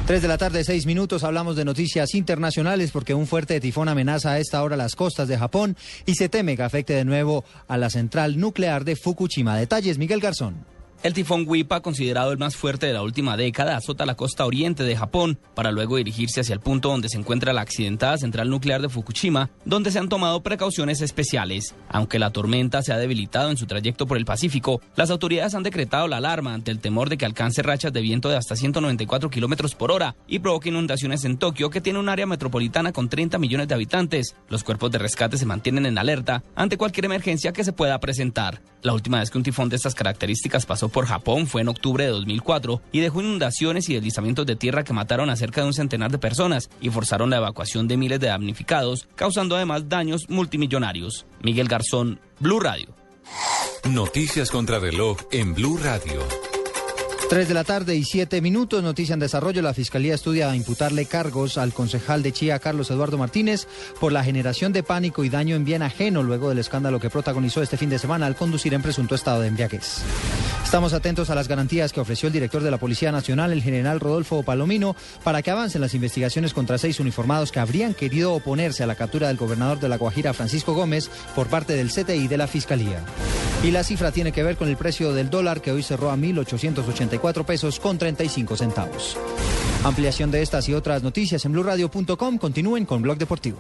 3 de la tarde, 6 minutos, hablamos de noticias internacionales porque un fuerte tifón amenaza a esta hora las costas de Japón y se teme que afecte de nuevo a la central nuclear de Fukushima. Detalles, Miguel Garzón. El tifón Wipa, considerado el más fuerte de la última década, azota la costa oriente de Japón para luego dirigirse hacia el punto donde se encuentra la accidentada central nuclear de Fukushima, donde se han tomado precauciones especiales. Aunque la tormenta se ha debilitado en su trayecto por el Pacífico, las autoridades han decretado la alarma ante el temor de que alcance rachas de viento de hasta 194 kilómetros por hora y provoque inundaciones en Tokio, que tiene un área metropolitana con 30 millones de habitantes. Los cuerpos de rescate se mantienen en alerta ante cualquier emergencia que se pueda presentar. La última vez que un tifón de estas características pasó por Japón fue en octubre de 2004 y dejó inundaciones y deslizamientos de tierra que mataron a cerca de un centenar de personas y forzaron la evacuación de miles de damnificados, causando además daños multimillonarios. Miguel Garzón, Blue Radio. Noticias contra reloj en Blue Radio. 3 de la tarde y 7 minutos, noticia en desarrollo. La Fiscalía estudia imputarle cargos al concejal de Chía, Carlos Eduardo Martínez, por la generación de pánico y daño en bien ajeno luego del escándalo que protagonizó este fin de semana al conducir en presunto estado de embriaguez. Estamos atentos a las garantías que ofreció el director de la Policía Nacional, el general Rodolfo Palomino, para que avancen las investigaciones contra seis uniformados que habrían querido oponerse a la captura del gobernador de La Guajira, Francisco Gómez, por parte del CTI de la Fiscalía. Y la cifra tiene que ver con el precio del dólar que hoy cerró a 1.884 pesos con 35 centavos. Ampliación de estas y otras noticias en blurradio.com. Continúen con Blog Deportivo.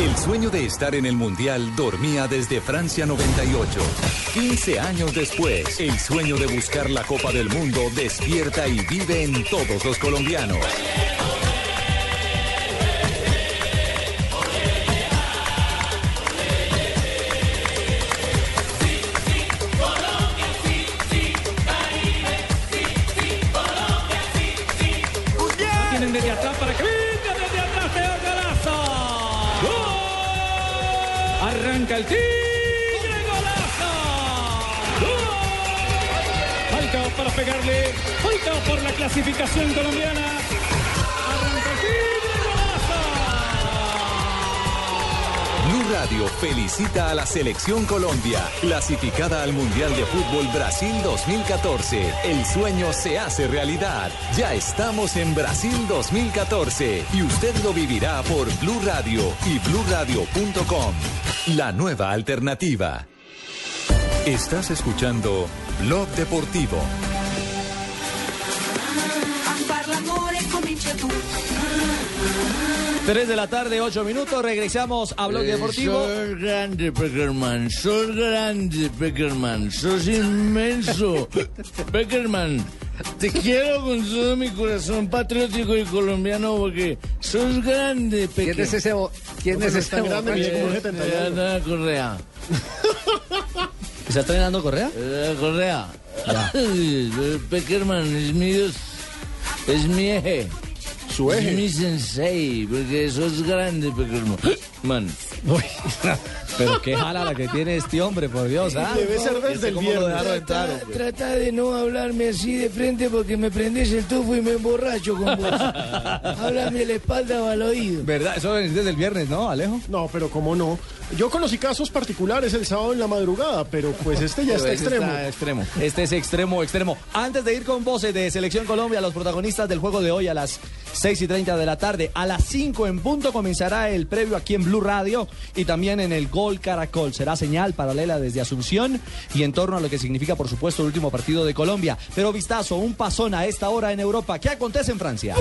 El sueño de estar en el Mundial dormía desde Francia 98. 15 años después, el sueño de buscar la Copa del Mundo despierta y vive en todos los colombianos. El tigre golazo. ¡Gol! Falcao para pegarle. Falcao por la clasificación colombiana. Radio felicita a la Selección Colombia, clasificada al Mundial de Fútbol Brasil 2014. El sueño se hace realidad. Ya estamos en Brasil 2014 y usted lo vivirá por Blue Radio y bluradio.com. La nueva alternativa. Estás escuchando Blog Deportivo. 3 de la tarde, 8 minutos. Regresamos a Blog Eh, Deportivo. Sos grande, Peckerman. Sos grande, Peckerman. Sos inmenso. [laughs] Peckerman, te quiero con todo mi corazón patriótico y colombiano porque sos grande, Peckerman. ¿Quién es ese quién es ese borracho? Ana Correa. ¿Está entrenando Correa? Eh, Correa. [laughs] Peckerman es mi Dios. Es mi eje. Su eje. Es mi sensei, porque sos grande, Peckerman. Man. Pero qué jala la que tiene este hombre, por Dios. ¿ah? Debe ser desde el viernes. Trata, trata de no hablarme así de frente porque me prendes el tufo y me emborracho con vos. [laughs] Háblame de la espalda o al oído. ¿Verdad? Eso es desde el viernes, ¿no, Alejo? No, pero cómo no. Yo conocí casos particulares el sábado en la madrugada, pero pues este ya Pero está extremo. extremo. Este es extremo, extremo. Antes de ir con voces de Selección Colombia, los protagonistas del juego de hoy a las 6 y 30 de la tarde, a las 5 en punto comenzará el previo aquí en Blue Radio y también en el Gol Caracol. Será señal paralela desde Asunción y en torno a lo que significa, por supuesto, el último partido de Colombia. Pero vistazo, un pasón a esta hora en Europa. ¿Qué acontece en Francia?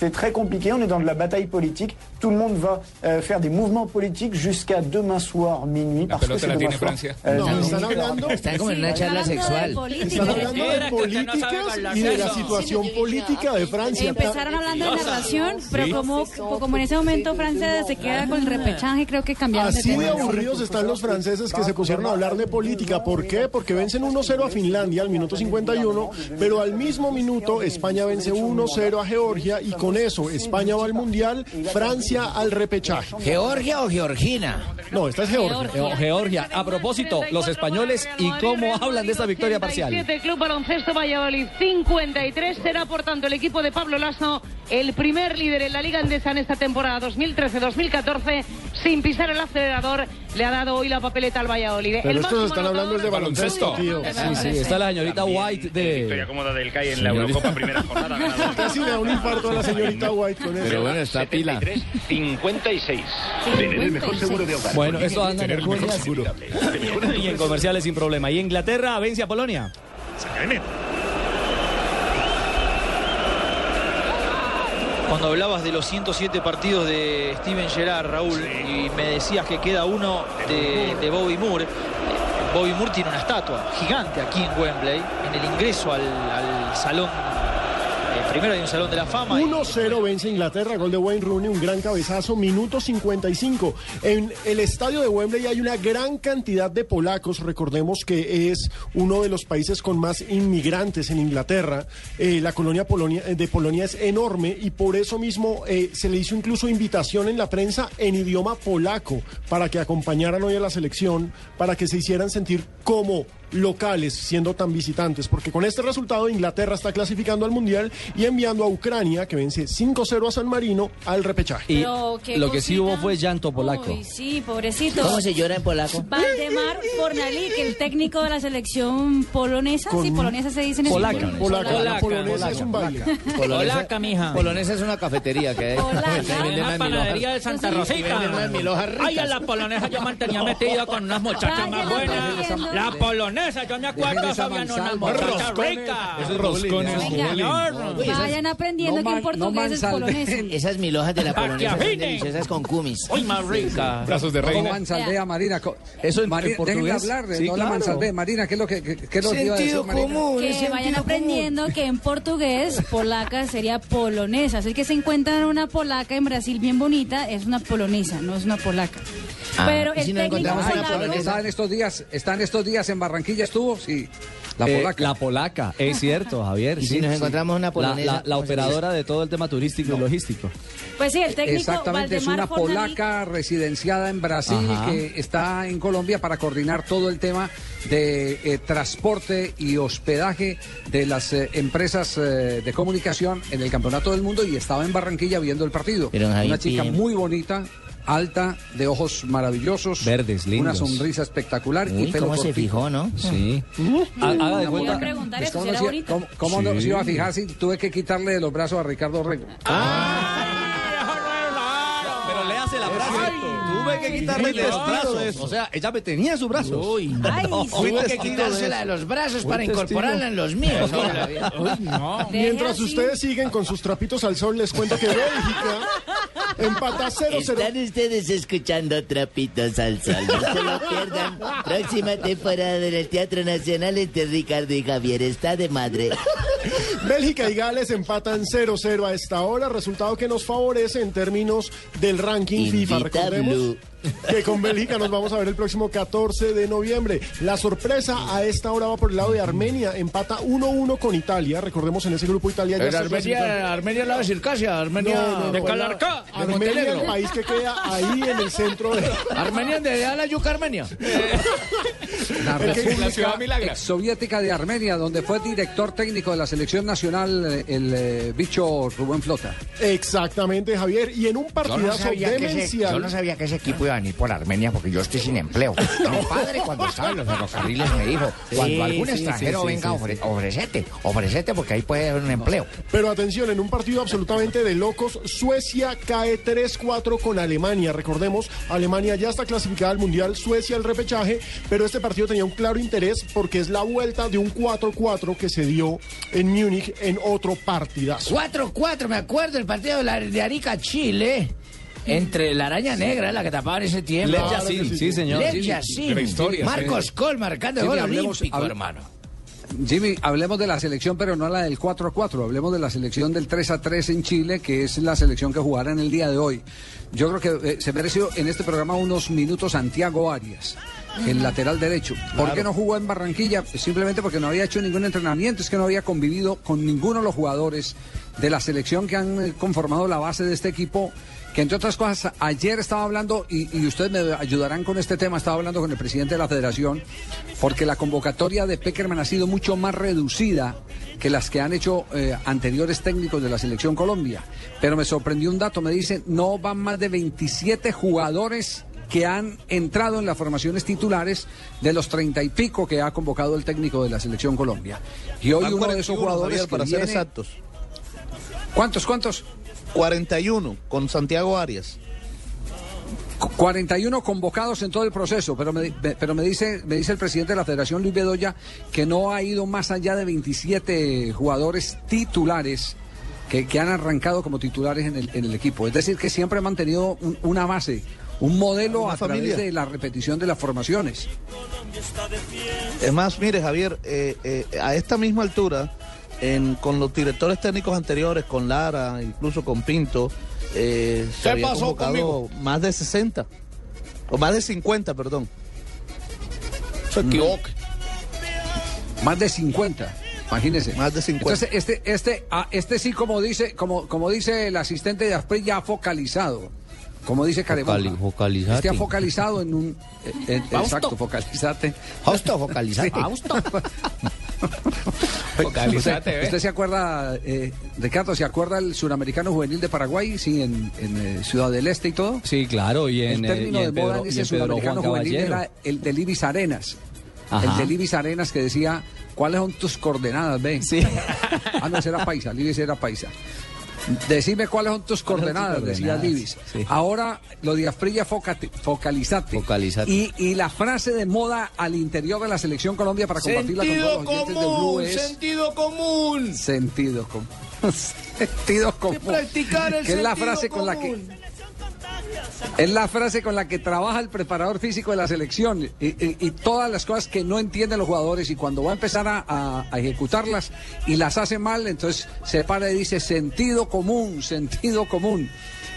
C'est très compliqué, on est dans de la bataille politique. Tout le monde va euh, faire des mouvements politiques jusqu'à demain soir minuit. parce que pelota c'est la demain tiene soir, Francia. euh, No, minuit. están hablando. Están como en una charla sexual. Están hablando de políticas y de la situación política de Francia. Empezaron hablando de narración, pero como, como en ese momento Francia se queda con el repechaje, creo que cambiaron Así de aburridos están los franceses que se pusieron a hablar de política. ¿Por qué? Porque vencen 1-0 a Finlandia al minuto 51, pero al mismo minuto España vence 1-0 a Georgia y con eso España va al Mundial, Francia al repechaje. ¿Georgia o Georgina? No, esta es Georgia. Geo- Georgia. A propósito, los españoles y cómo hablan de esta victoria parcial. 87, Club Baloncesto Valladolid 53 será por tanto el equipo de Pablo Lasso el primer líder en la Liga Endesa en esta temporada 2013-2014 sin pisar el acelerador le ha dado hoy la papeleta al Valladolid. Pero el estos están hablando es de baloncesto, tío. Sí, sí, está la señorita White de... Victoria cómoda del CAI en la Eurocopa primera jornada. [laughs] Casi le da un infarto a la señorita White con eso. Pero bueno, está pila. 73, 56. Tener el mejor seguro de hogar. Bueno, esto anda en mejor seguro. y en comerciales sin problema. Y Inglaterra vence a Polonia. Cuando hablabas de los 107 partidos de Steven Gerrard, Raúl, y me decías que queda uno de, de Bobby Moore, Bobby Moore tiene una estatua gigante aquí en Wembley, en el ingreso al, al salón. Primero hay un salón de la fama. y- 1-0 vence Inglaterra, gol de Wayne Rooney, un gran cabezazo, minuto 55. En el estadio de Wembley hay una gran cantidad de polacos, recordemos que es uno de los países con más inmigrantes en Inglaterra. Eh, la colonia eh, de Polonia es enorme y por eso mismo eh, se le hizo incluso invitación en la prensa en idioma polaco para que acompañaran hoy a la selección, para que se hicieran sentir como locales siendo tan visitantes, porque con este resultado Inglaterra está clasificando al Mundial y enviando a Ucrania, que vence 5-0 a San Marino, al repechaje. Y Pero qué lo que sí hubo fue llanto polaco. Uy, sí, pobrecito. ¿Cómo se llora en polaco? Valdemar Fornalik, el técnico de la selección polonesa, sí, polonesa se dice en Polaca. español. Polaca, Polaca. la polonesa es un baile. Polaca, mija. Polonesa es una cafetería que hay. En una panadería de Santa Rosita. Ay, a la polonesa yo mantenía metido con unas muchachas más buenas. La polonesa, yo me acuerdo. Esos roscones. Vayan aprendiendo que en portugués es polonés. [laughs] Esas mil hojas de la polonesa son afinen. deliciosas con cumis. Uy, más rica. Brazos de ¿Cómo reina. Marina? Eso en- portugués. hablar de Sí, no la. Marina, ¿qué es lo que, qué, qué es lo que iba a decir, Sentido Marina? común. Que vayan común. aprendiendo que en portugués polaca sería polonesa. Así que se encuentran una polaca en Brasil bien bonita, es una polonesa, no es una polaca. Ah, Pero ¿y el si nos técnico encontramos polonesa? ¿Está en estos días, está en estos días en Barranquilla estuvo? Sí. La Eh, polaca. la polaca, es cierto, Javier. ¿Y si nos encontramos una La- polonesa, La, la operadora de todo el tema turístico y logístico. Pues sí, el técnico Exactamente, es una polaca residenciada en Brasil Ajá. que está en Colombia para coordinar todo el tema de eh, transporte y hospedaje de las eh, empresas eh, de comunicación en el Campeonato del Mundo y estaba en Barranquilla viendo el partido. Pero, Javi, una chica pide- muy bonita. Alta, de ojos maravillosos, Verdes, lindos. una sonrisa espectacular y Uy, pelo cómo se cortito. fijó, ¿no? Sí. Ha- Haga de Voy a cuenta. ¿Cómo, si no, se- cómo- cómo no Sí. se iba a fijar si tuve que quitarle de los brazos a Ricardo Rego? Pero le hace la frase. Tuve que quitarle de los brazos. O sea, ella me tenía en sus brazos. Ay, Fui Tuve que quitársela de de los brazos Fui para testigo. incorporarla en los míos. Uy, no. Mientras así. ustedes siguen con sus trapitos al sol, les cuento que Bélgica empata 0-0. ustedes escuchando Trapitos al Sol. No se lo pierdan. Próxima temporada del Teatro Nacional entre Ricardo y Javier. Está de madre. Bélgica y Gales empatan 0-0 a esta hora, resultado que nos favorece en términos del ranking FIFA. Recordemos Blue. Que con Bélgica nos vamos a ver el próximo 14 de noviembre. La sorpresa a esta hora va por el lado de Armenia, empata 1-1 con Italia. Recordemos en ese grupo Italia ya está Armenia. Armenia es la Circasia, Armenia No, no, de no, Calarcá, la- de Armenia, el país que queda ahí en el centro de... Armenia de la yuca Armenia. [laughs] La Soviética de Armenia, donde fue director técnico de la selección nacional eh, el eh, bicho Rubén Flota. Exactamente, Javier. Y en un Yo no, partidazo ese, demencial... yo no sabía que ese equipo iba a venir por Armenia porque yo estoy sin empleo. Mi padre cuando estaba en los ferrocarriles me dijo, cuando Sí, algún sí, extranjero sí, sí, venga, ofre- ofrecete, ofrecete porque ahí puede haber un empleo. Pero atención, en un partido absolutamente de locos, Suecia cae 3-4 con Alemania. Recordemos, Alemania ya está clasificada al Mundial, Suecia al repechaje, pero este partido tenía un claro interés porque es la vuelta de un 4-4 que se dio en Múnich en otro partidazo. 4-4, me acuerdo el partido de, la- de Arica, Chile. Entre la araña negra, la que tapaba en ese tiempo. Led Yassin, sí, señor. Yassin. historia, Marcos sí. Col marcando Jimmy, gol olímpico, hable- hermano. Jimmy, hablemos de la selección, pero no la del 4 a 4. Hablemos de la selección del 3 a 3 en Chile, que es la selección que jugará en el día de hoy. Yo creo que eh, se mereció en este programa unos minutos Santiago Arias, el lateral derecho. ¿Por Claro. qué no jugó en Barranquilla? Simplemente porque no había hecho ningún entrenamiento, es que no había convivido con ninguno de los jugadores de la selección que han eh, conformado la base de este equipo. Que entre otras cosas, ayer estaba hablando, y, y ustedes me ayudarán con este tema, estaba hablando con el presidente de la federación, porque la convocatoria de Peckerman ha sido mucho más reducida que las que han hecho eh, anteriores técnicos de la selección Colombia. Pero me sorprendió un dato, me dicen, no van más de 27 jugadores que han entrado en las formaciones titulares de los treinta y pico que ha convocado el técnico de la selección Colombia. Y hoy uno de esos 41, jugadores Javier, que para ser exactos. ¿Cuántos, cuántos? 41 con Santiago Arias. 41 convocados en todo el proceso, pero me, me- pero me dice me dice el presidente de la Federación Luis Bedoya que no ha ido más allá de 27 jugadores titulares que, que han arrancado como titulares en el, en el equipo. Es decir, que siempre han mantenido un- una base, un modelo Una a través familia. de la repetición de las formaciones. Es más, mire, Javier, eh, eh, a esta misma altura, en- con los directores técnicos anteriores, con Lara, incluso con Pinto, eh, se ¿Qué había pasó convocado conmigo? más de 60, o más de 50, perdón. Se equivoca. Más de 50. Imagínese. Más de 50. Entonces, este, este, ah, este sí, como dice, como, como dice el asistente de Asprey, ya ha focalizado. Como dice Caremoja. Focali- focalizate. Este ha focalizado en un. eh, eh, exacto, focalizate. Fausto, focalizate. [laughs] Sí. [laughs] [laughs] Focalizate, ¿Usted, usted se acuerda, eh, Ricardo, se acuerda el suramericano juvenil de Paraguay? Sí, en, en, eh, Ciudad del Este y todo. Sí, claro, y en, el eh, término y de moda en ese Juan juvenil era el de Libis Arenas. Ajá. El de Libis Arenas que decía, ¿cuáles son tus coordenadas, ve? Sí. [laughs] ah, no, ese era paisa, Libis era paisa. Decime cuáles son tus ¿Cuáles son tus coordenadas, decía. Sí. Ahora lo de Asprilla, focate- focalizate. Focalizate. Y, y la frase de moda al interior de la selección Colombia para compartirla con todos los oyentes de Blue común, es sentido común. sentido común. [laughs] sentido común. practicar el que es la frase con la que común. Es la frase con la que trabaja el preparador físico de la selección y, todas las cosas que no entienden los jugadores y cuando va a empezar a ejecutarlas y las hace mal, entonces se para y dice sentido común, sentido común.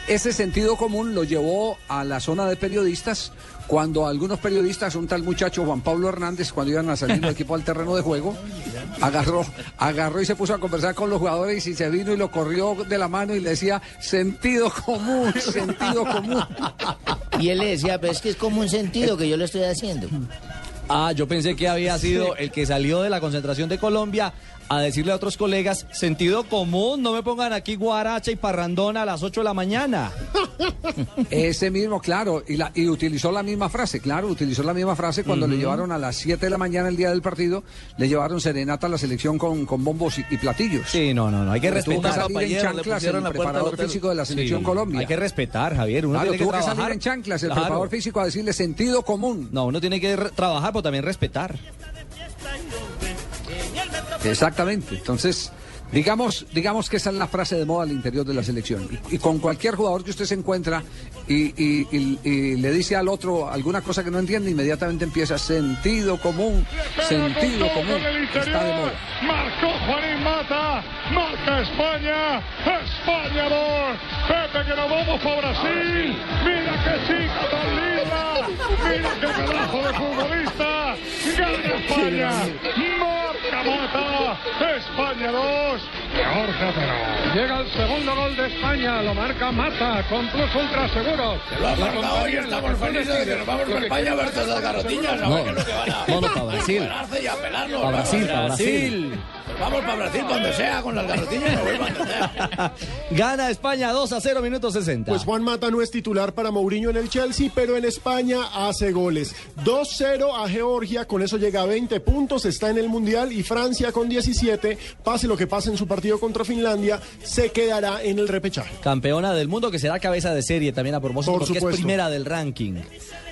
Ese sentido común lo llevó a la zona de periodistas cuando algunos periodistas, un tal muchacho Juan Pablo Hernández, cuando iban a salir del [laughs] equipo al terreno de juego, agarró, agarró y se puso a conversar con los jugadores y se vino y lo corrió de la mano y le decía sentido común, [laughs] sentido común. Y él le decía, pero es que es como un sentido que yo lo estoy haciendo. Ah, yo pensé que había sido el que salió de la concentración de Colombia a decirle a otros colegas, sentido común, no me pongan aquí guaracha y parrandona a las 8 de la mañana. [laughs] Ese mismo, claro, y, la, y utilizó la misma frase, claro, utilizó la misma frase cuando le Ujú. llevaron a las 7 de la mañana el día del partido, le llevaron serenata a la selección con, con bombos y, y platillos. Sí, no, no, no, hay que Tuvo respetar. salir en chanclas el preparador físico de la selección Sí, Colombia. Hay que respetar, Javier. Uno Claro, tiene que tuvo que trabajar. salir en chanclas el Claro. preparador físico a decirle sentido común. No, uno tiene que trabajar, pero también respetar. Exactamente. Entonces, digamos, digamos que esa es la frase de moda al interior de la selección. Y, y con cualquier jugador que usted se encuentra y, y- y- y le dice al otro alguna cosa que no entiende, inmediatamente empieza sentido común, sentido común. Está de moda. Marcó Juanín Mata, marca España, España 2, Pepe que nos vamos a Brasil, mira qué chica tan linda. Mira qué pedazo de futbolista. Gana España. Marca Mata. España 2. Georgia 0. Llega el segundo gol de España, lo marca Mata con Plus Ultra Seguros. Lo ha marcado hoy, estamos felices de que nos vamos para España a ver todas las garrotiñas. A ver qué es lo que van a No, no, para Brasil. Pelarse y a pelarnos. Para Brasil, para Brasil. Pues vamos para Brasil cuando sea, con las donde sea. [laughs] Gana España 2 a 0, minuto 60. Pues Juan Mata no es titular para Mourinho en el Chelsea, pero en España hace goles. 2-0 a Georgia, con eso llega a 20 puntos, está en el Mundial y Francia con 17, pase lo que pase en su partido contra Finlandia, se quedará en el repechaje. Campeona del mundo que será cabeza de serie también a propósito Por porque es primera del ranking.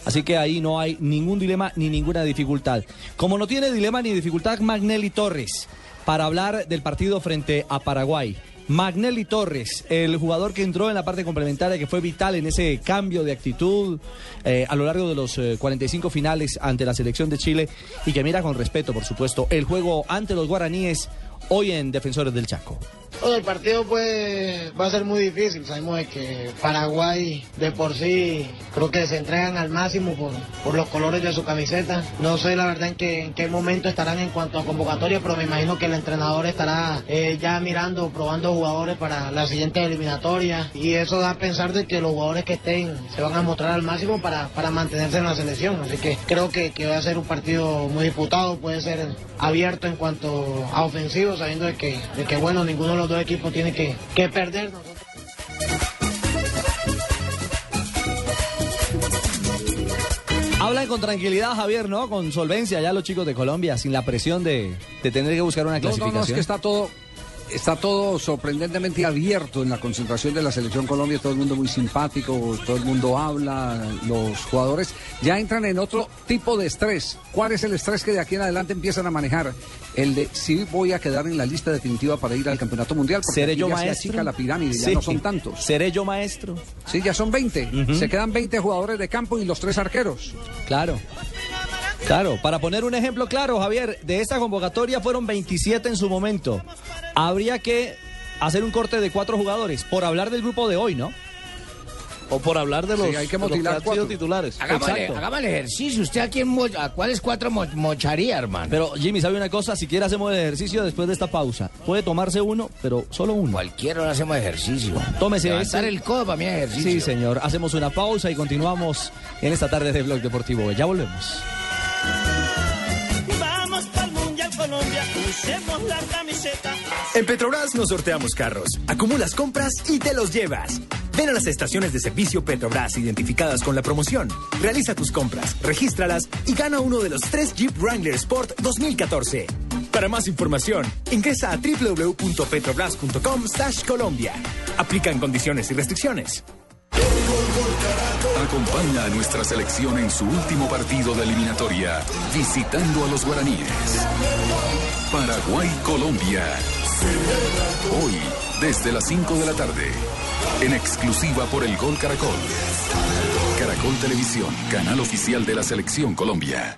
Así que ahí no hay ningún dilema ni ninguna dificultad. Como no tiene dilema ni dificultad Magnelli Torres para hablar del partido frente a Paraguay. Magnelli Torres, el jugador que entró en la parte complementaria, que fue vital en ese cambio de actitud eh, a lo largo de los eh, 45 finales ante la selección de Chile y que mira con respeto, por supuesto, el juego ante los guaraníes hoy en Defensores del Chaco. Bueno, el partido pues va a ser muy difícil. Sabemos de que Paraguay de por sí creo que se entregan al máximo por, por los colores de su camiseta. No sé la verdad en qué, en qué momento estarán en cuanto a convocatoria, pero me imagino que el entrenador estará eh, ya mirando, probando jugadores para la siguiente eliminatoria. Y eso da a pensar de que los jugadores que estén se van a mostrar al máximo para, para mantenerse en la selección. Así que creo que, que va a ser un partido muy disputado, puede ser abierto en cuanto a ofensivo, sabiendo de que, de que bueno, ninguno los dos equipos tiene que, que perder. Hablan con tranquilidad, Javier, ¿no? Con solvencia ya los chicos de Colombia, sin la presión de, de tener que buscar una No, no, clasificación. no, es que está todo, está todo sorprendentemente abierto en la concentración de la selección Colombia, todo el mundo muy simpático, todo el mundo habla, los jugadores ya entran en otro tipo de estrés. ¿Cuál es el estrés que de aquí en adelante empiezan a manejar? El de si voy a quedar en la lista definitiva para ir al campeonato mundial, porque ¿Seré yo ya se maestro? achica la pirámide, ya no son tantos. ¿Seré yo maestro? Sí, ya son 20. Se quedan 20 jugadores de campo y los tres arqueros. Claro. Claro, para poner un ejemplo claro, Javier, de esta convocatoria fueron 27 en su momento. Habría que hacer un corte de cuatro jugadores, por hablar del grupo de hoy, ¿no? O por hablar de los, Sí, hay que de los titulares. Hagámosle, Exacto. hagámosle ejercicio. ¿Usted a quién mo- a cuáles cuatro mo- mocharía, hermano? Pero Jimmy, ¿sabe una cosa? Si quiere hacemos el ejercicio después de esta pausa. Puede tomarse uno, pero solo uno. Cualquier hora hacemos ejercicio. Tómese Levantar ese. el codo para mí ejercicio. Sí, señor. Hacemos una pausa y continuamos en esta tarde de Blog Deportivo. Ya volvemos. Colombia. En Petrobras nos sorteamos carros, acumulas compras y te los llevas. Ven a las estaciones de servicio Petrobras identificadas con la promoción. Realiza tus compras, regístralas y gana uno de los tres Jeep Wrangler Sport 2014. Para más información, ingresa a www.petrobras.com Colombia. Aplican condiciones y restricciones. Acompaña a nuestra selección en su último partido de eliminatoria, visitando a los guaraníes. Paraguay-Colombia. Hoy, desde las 5 de la tarde, en exclusiva por el Gol Caracol. Caracol Televisión, canal oficial de la selección Colombia.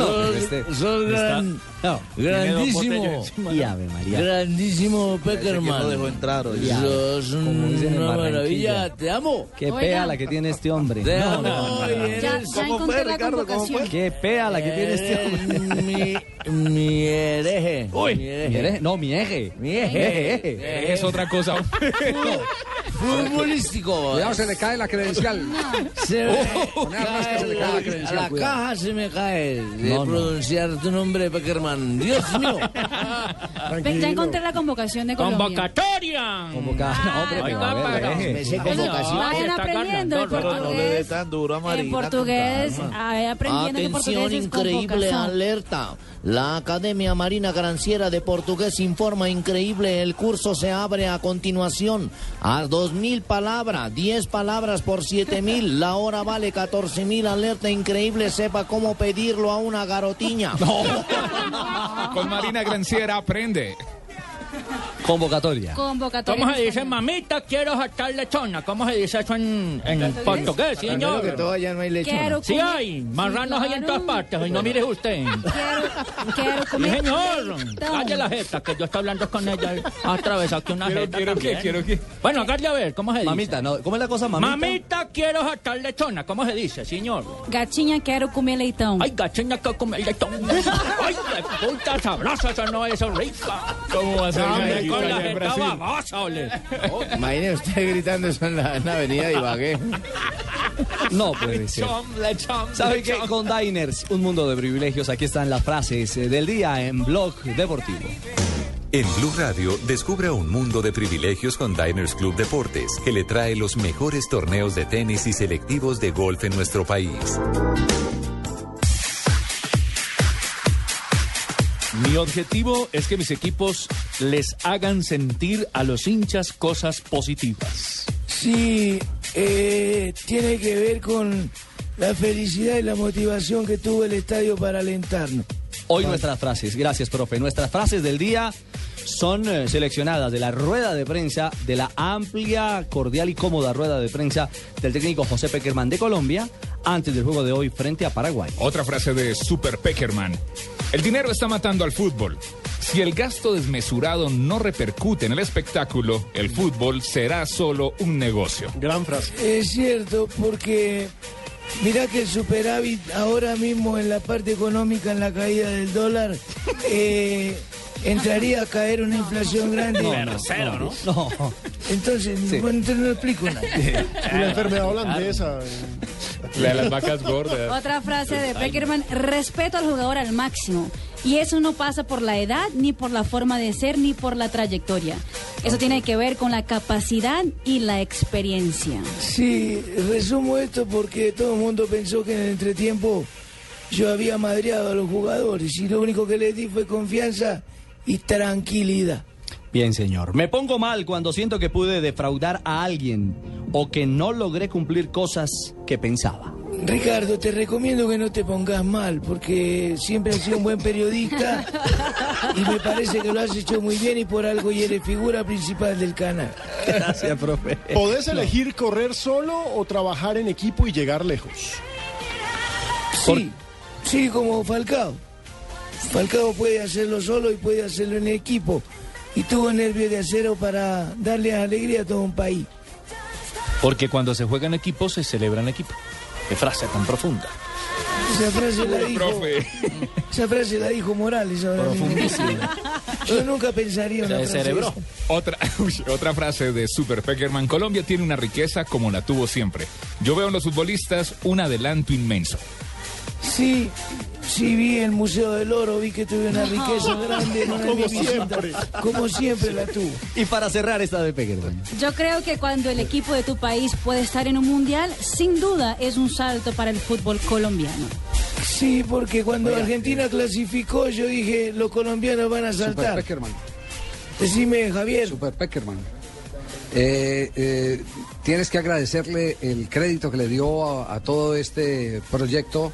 Sos, este sos está- gran, no, grandísimo. Y Ave María. Grandísimo Peckerman. no dejó entrar hoy. Sos una maravilla. Te amo. Qué pea la que tiene este hombre. Te amo. no, eres- Ya, ya encontré la convocación. Qué pea la que tiene este hombre. Mi, mi hereje. Uy, mi hereje. No, mi eje. Mi eje. Eje, eje. Es otra cosa. [laughs] futbolístico. Cuidado, se le cae la credencial. Se me Oh, se le cae la cae, credencial, la cuidado. caja se me cae de No, no. pronunciar tu nombre, Peckerman. Dios mío. Ya encontré la convocación de Colombia. ¡Convocatoria! Convocada. No, hombre, pero a ver, deje. Me sé Ay, convocación. Vayan aprendiendo el portugués. tan duro. En portugués, aprendiendo que Atención portugués es increíble, convocación. alerta. La Academia Marina Granciera de Portugués informa increíble. El curso se abre a continuación a 2.000 palabras, 10 palabras por 7.000. [laughs] La hora vale 14.000. Alerta increíble. Sepa cómo pedirlo a una garotiña. [laughs] Con Marina Granciera aprende. Convocatoria. Convocatoria. ¿Cómo se dice, mamita, quiero saltar lechona? ¿Cómo se dice eso en, en portugués, señor? que todo allá no hay lechón. Quiero Sí comer- hay, marranos Sí, hay en claro. todas partes, y no mire usted. Quiero, quiero Sí, comer señor, leitão. calle la jeta, que yo estoy hablando con ella, atravesó aquí una Quiero- jeta quiero también. qué, quiero qué. Bueno, hágale a ver, ¿cómo se dice? Mamita, ¿no? ¿cómo es la cosa, mamita? Mamita, quiero saltar lechona, ¿cómo se dice, señor? Gatinha, quero comer leitão. Ay, gacheña que come leitón. Ay, qué puta sabrosa, esa no es rica. ¿Cómo va a ser con la allá en jeta Brasil? babosa, ole. Imagine usted gritando eso en la, en la avenida Ibagué. No puede ser. ¿Sabe qué? Con Diners, un mundo de privilegios. Aquí están las frases del día en Blog Deportivo. En Blue Radio, descubra un mundo de privilegios con Diners Club Deportes, que le trae los mejores torneos de tenis y selectivos de golf en nuestro país. Mi objetivo es que mis equipos les hagan sentir a los hinchas cosas positivas. Sí, eh, tiene que ver con la felicidad y la motivación que tuvo el estadio para alentarnos. Hoy nuestras frases, gracias profe, nuestras frases del día son eh, seleccionadas de la rueda de prensa, de la amplia, cordial y cómoda rueda de prensa del técnico José Peckerman de Colombia antes del juego de hoy frente a Paraguay. Otra frase de Super Peckerman. El dinero está matando al fútbol. Si el gasto desmesurado no repercute en el espectáculo, el fútbol será solo un negocio. Gran frase. Es cierto, porque mirá que el superávit ahora mismo en la parte económica, en la caída del dólar, [laughs] eh, entraría a caer una inflación grande. No, no, Cero, ¿no? No. Entonces, Sí. bueno, entonces no explico nada. Y la enfermedad holandesa. La de las vacas gordas. [laughs] Otra frase de Peckerman, respeto al jugador al máximo. Y eso no pasa por la edad, ni por la forma de ser, ni por la trayectoria. Eso tiene que ver con la capacidad y la experiencia. Sí, resumo esto porque todo el mundo pensó que en el entretiempo yo había madreado a los jugadores y lo único que les di fue confianza y tranquilidad. Bien, señor. Me pongo mal cuando siento que pude defraudar a alguien o que no logré cumplir cosas que pensaba. Ricardo, te recomiendo que no te pongas mal porque siempre has sido un buen periodista y me parece que lo has hecho muy bien y por algo y eres figura principal del canal. Gracias, profe. ¿Podés elegir correr solo o trabajar en equipo y llegar lejos? Sí, sí, como Falcao. Falcao puede hacerlo solo y puede hacerlo en equipo. Y tuvo nervios de acero para darle alegría a todo un país. Porque cuando se juega en equipo, se celebra en equipo. Qué frase tan profunda. Esa frase la dijo, esa frase la dijo Morales ahora mismo. Yo nunca pensaría una frase. Otra, [laughs] otra frase de Super Peckerman. Colombia tiene una riqueza como la tuvo siempre. Yo veo en los futbolistas un adelanto inmenso. Sí, sí vi el Museo del Oro, vi que tuve una riqueza grande. una [laughs] Como siempre. Como siempre la tuvo. Y para cerrar esta de Peckerman. Yo creo que cuando el equipo de tu país puede estar en un mundial, sin duda es un salto para el fútbol colombiano. Sí, porque cuando Argentina clasificó, yo dije, los colombianos van a Super saltar. Peckerman. Decime, Javier. Super Peckerman. Eh, eh, tienes que agradecerle el crédito que le dio a, a todo este proyecto,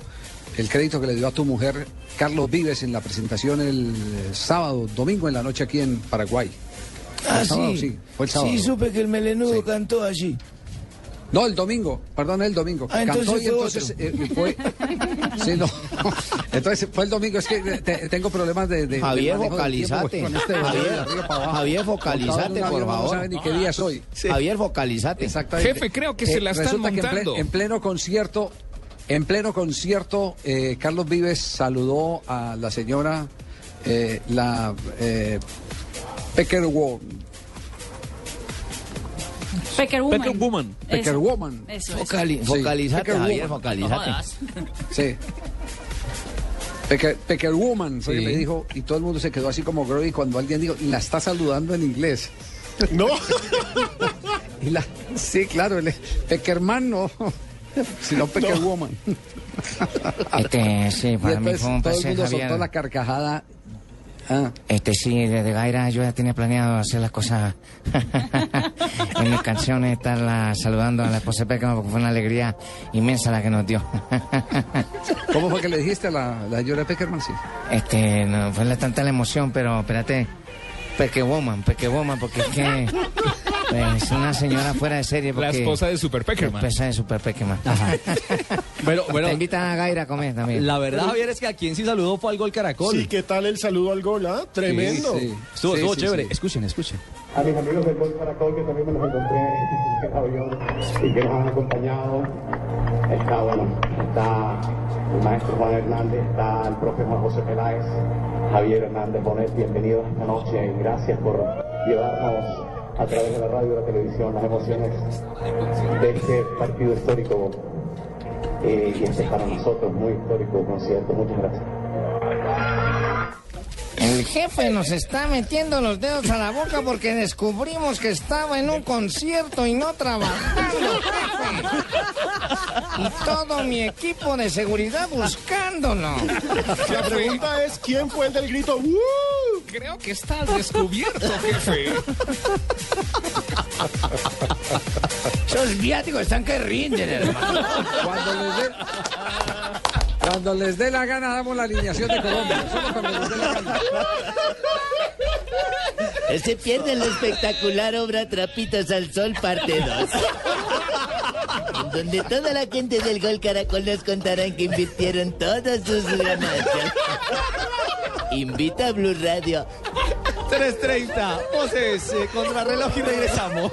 el crédito que le dio a tu mujer, Carlos Vives, en la presentación el sábado, domingo en la noche aquí en Paraguay. Ah, El sábado, sí. fue el sábado. Sí, supe que el melenudo cantó allí. No, el domingo, perdón, el domingo. Ah, entonces Cantó y fue entonces otro. eh, fue. [laughs] Sí, no. Entonces fue el domingo, es que te- tengo problemas de. de Javier, de tiempo, este Javier. Javier, un por favor. No saben ni qué día soy. Javier, focalízate. Exactamente. Jefe, creo que se la están resulta que montando. en pleno concierto, en pleno concierto, eh, Carlos Vives saludó a la señora, eh, la eh, Pecker Woman. Pecker Woman. Eso. Pecker Woman. Eso, eso. Focali- Sí, focalízate, Pecker Javier, Woman. No. Sí. Pecker, Pecker Woman fue Sí. que dijo, y todo el mundo se quedó así como Groy cuando alguien dijo, la está saludando en inglés. No. [laughs] Y la, sí, claro, el Peckerman no, Pecker No. Woman. Este, sí, para mí fue un todo el placer, mundo Javier. soltó la carcajada. Ah, Este sí, desde Gaira yo ya tenía planeado hacer las cosas [laughs] en mis canciones, estarla saludando a la esposa de Peckerman porque fue una alegría inmensa la que nos dio. [laughs] ¿Cómo fue que le dijiste a la, la señora Peckerman? Sí. Este, no, fue la tanta la emoción, pero espérate, Peque Woman, Peque Woman, porque es que pues, es una señora fuera de serie. La Porque, esposa de Super Peckerman. La esposa de Super Peckerman. [laughs] Bueno, bueno. Te invitan a Gaira a comer también. La verdad, Javier, es que a quien sí saludó fue al gol Caracol. Sí, ¿qué tal el saludo al gol? ah? Tremendo. Sí, sí. Estuvo, Sí, estuvo sí, chévere. sí. Escuchen, escuchen. a mis amigos del Gol Caracol que también me los encontré en el avión y que nos han acompañado. Está, bueno, está el maestro Juan Hernández, está el profe Juan José Peláez, Javier Hernández Bonet, bienvenidos esta noche y gracias por llevarnos a través de la radio y la televisión las emociones de este partido histórico eh, y este para nosotros muy histórico concierto. Muchas gracias. El jefe nos está metiendo los dedos a la boca porque descubrimos que estaba en un concierto y no trabajando, jefe. Y todo mi equipo de seguridad buscándonos. La pregunta es, ¿quién fue el del grito? ¡Uh! Creo que estás descubierto, jefe. Esos viáticos están que rinden, hermano. Cuando les dé, cuando les dé la gana, damos la alineación de Colombia. Solo cuando les dé la gana. Se pierde la espectacular obra Trapitos al Sol, parte 2. En donde toda la gente del Gol Caracol nos contarán que invirtieron todas sus ganancias. Invita a Blue Radio. 3.30, voces eh, contra reloj y regresamos.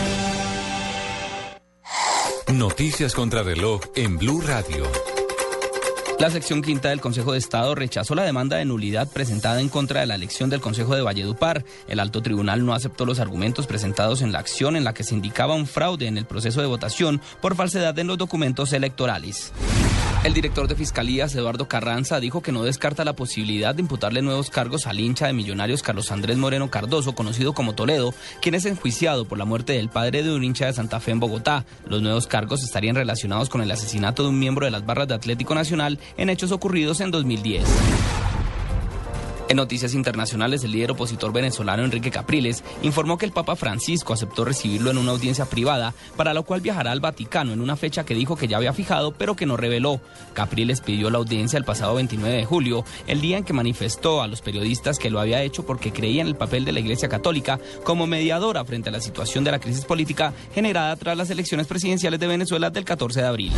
Noticias contra reloj en Blue Radio. La sección quinta del Consejo de Estado rechazó la demanda de nulidad presentada en contra de la elección del Consejo de Valledupar. El alto tribunal no aceptó los argumentos presentados en la acción en la que se indicaba un fraude en el proceso de votación por falsedad en los documentos electorales. El director de Fiscalías, Eduardo Carranza, dijo que no descarta la posibilidad de imputarle nuevos cargos al hincha de Millonarios Carlos Andrés Moreno Cardoso, conocido como Toledo, quien es enjuiciado por la muerte del padre de un hincha de Santa Fe en Bogotá. Los nuevos cargos estarían relacionados con el asesinato de un miembro de las barras de Atlético Nacional en hechos ocurridos en 2010. En noticias internacionales, el líder opositor venezolano Enrique Capriles informó que el Papa Francisco aceptó recibirlo en una audiencia privada, para lo cual viajará al Vaticano en una fecha que dijo que ya había fijado, pero que no reveló. Capriles pidió la audiencia el pasado 29 de julio, el día en que manifestó a los periodistas que lo había hecho porque creía en el papel de la Iglesia Católica como mediadora frente a la situación de la crisis política generada tras las elecciones presidenciales de Venezuela del 14 de abril.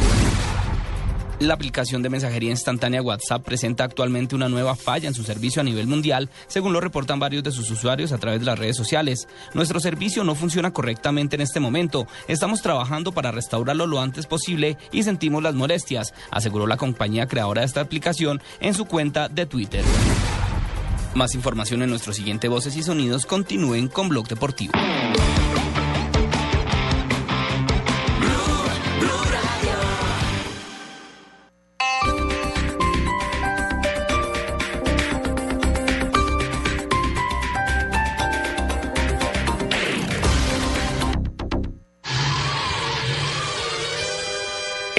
La aplicación de mensajería instantánea WhatsApp presenta actualmente una nueva falla en su servicio a nivel mundial, según lo reportan varios de sus usuarios a través de las redes sociales. Nuestro servicio no funciona correctamente en este momento. Estamos trabajando para restaurarlo lo antes posible y sentimos las molestias, aseguró la compañía creadora de esta aplicación en su cuenta de Twitter. Más información en nuestro siguiente Voces y Sonidos. Continúen con Blog Deportivo.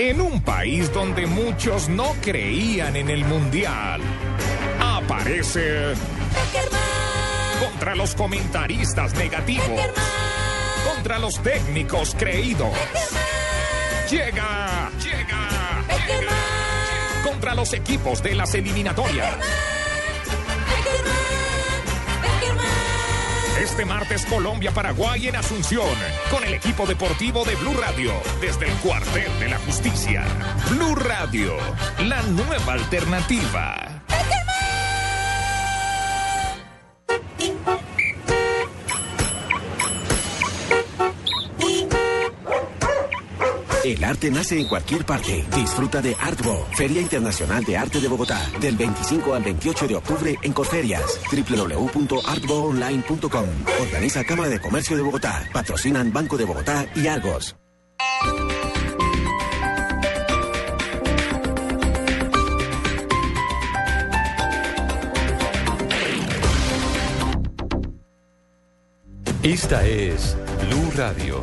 En un país donde muchos no creían en el mundial, aparece contra los comentaristas negativos, contra los técnicos creídos. Llega, llega, contra los equipos de las eliminatorias. Este martes Colombia-Paraguay en Asunción, con el equipo deportivo de Blue Radio, desde el cuartel de la justicia. Blue Radio, la nueva alternativa. El arte nace en cualquier parte. Disfruta de Artbo, Feria Internacional de Arte de Bogotá, del 25 al 28 de octubre en Corferias. www.artboonline.com. Organiza Cámara de Comercio de Bogotá. Patrocinan Banco de Bogotá y Argos. Esta es Blue Radio.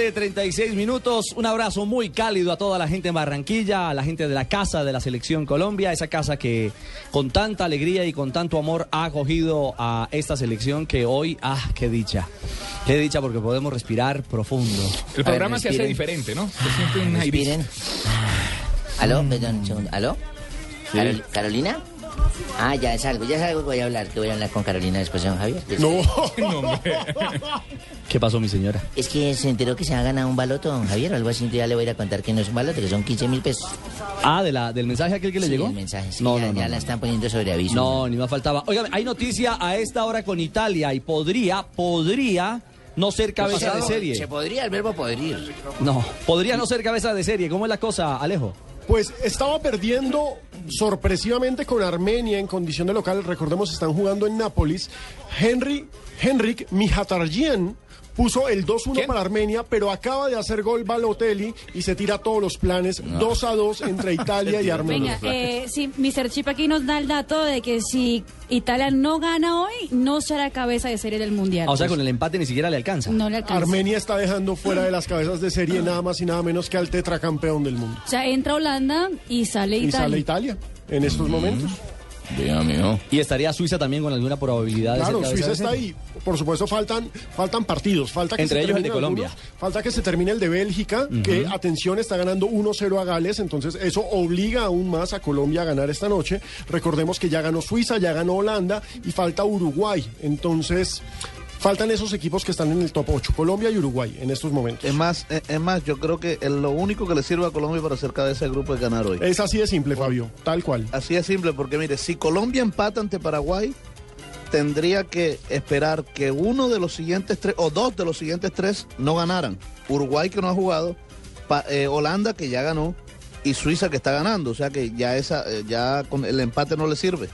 Tarde, 36 minutos. Un abrazo muy cálido a toda la gente en Barranquilla, a la gente de la casa de la Selección Colombia, esa casa que con tanta alegría y con tanto amor ha acogido a esta selección que hoy, ah, qué dicha. Qué dicha porque podemos respirar profundo. El programa se hace diferente, ¿no? Se siente un aire. Respiren. Aló, perdón, un segundo. ¿Aló? Carol- ¿Carolina? Ah, ya es algo, ya es algo que voy a hablar, que voy a hablar con Carolina después, don Javier. No, [laughs] ¿Qué pasó, mi señora? Es que se enteró que se ha ganado un baloto, don Javier, o algo así, entonces ya le voy a ir a contar que no es un baloto, que son 15 mil pesos. Ah, de la, del mensaje aquel que le Sí, llegó. el mensaje, sí, no, ya, no, no, ya no. la están poniendo sobre aviso. No, ni más faltaba. Oiga, hay noticia a esta hora con Italia y podría, podría no ser cabeza de serie. Se podría, el verbo podrir. No, podría no ser cabeza de serie. ¿Cómo es la cosa, Alejo? Pues estaba perdiendo sorpresivamente con Armenia en condición de local. Recordemos, están jugando en Nápoles. Henry, Henrik Mihatarjian puso el 2-1 para Armenia, pero acaba de hacer gol Balotelli y se tira todos los planes. 2 a 2 entre [laughs] Italia y Armenia. Venga, eh, sí, Mr. Chip aquí nos da el dato de que si Italia no gana hoy, no será cabeza de serie del Mundial. Ah, o sea, con el empate ni siquiera le alcanza. No le alcanza. Armenia está dejando fuera de las cabezas de serie nada más y nada menos que al tetracampeón del mundo. O sea, entra Holanda y sale Y Italia. sale Italia en estos momentos. Y estaría Suiza también con alguna probabilidad de Claro, Suiza está ahí. Por supuesto, faltan, faltan partidos. Falta que Entre se ellos el de Colombia. algunos. falta que se termine el de Bélgica, que, atención, está ganando 1-0 a Gales. Entonces, eso obliga aún más a Colombia a ganar esta noche. Recordemos que ya ganó Suiza, ya ganó Holanda y falta Uruguay. Entonces, faltan esos equipos que están en el top 8, Colombia y Uruguay, en estos momentos. Es más, es, es más, yo creo que lo único que le sirve a Colombia para cabeza de grupo es ganar hoy. Es así de simple, Fabio, tal cual. Así de simple, porque mire, si Colombia empata ante Paraguay, tendría que esperar que uno de los siguientes tres, o dos de los siguientes tres, no ganaran. Uruguay que no ha jugado, Pa- eh, Holanda que ya ganó, y Suiza que está ganando, o sea que ya esa eh, ya con el empate no le sirve.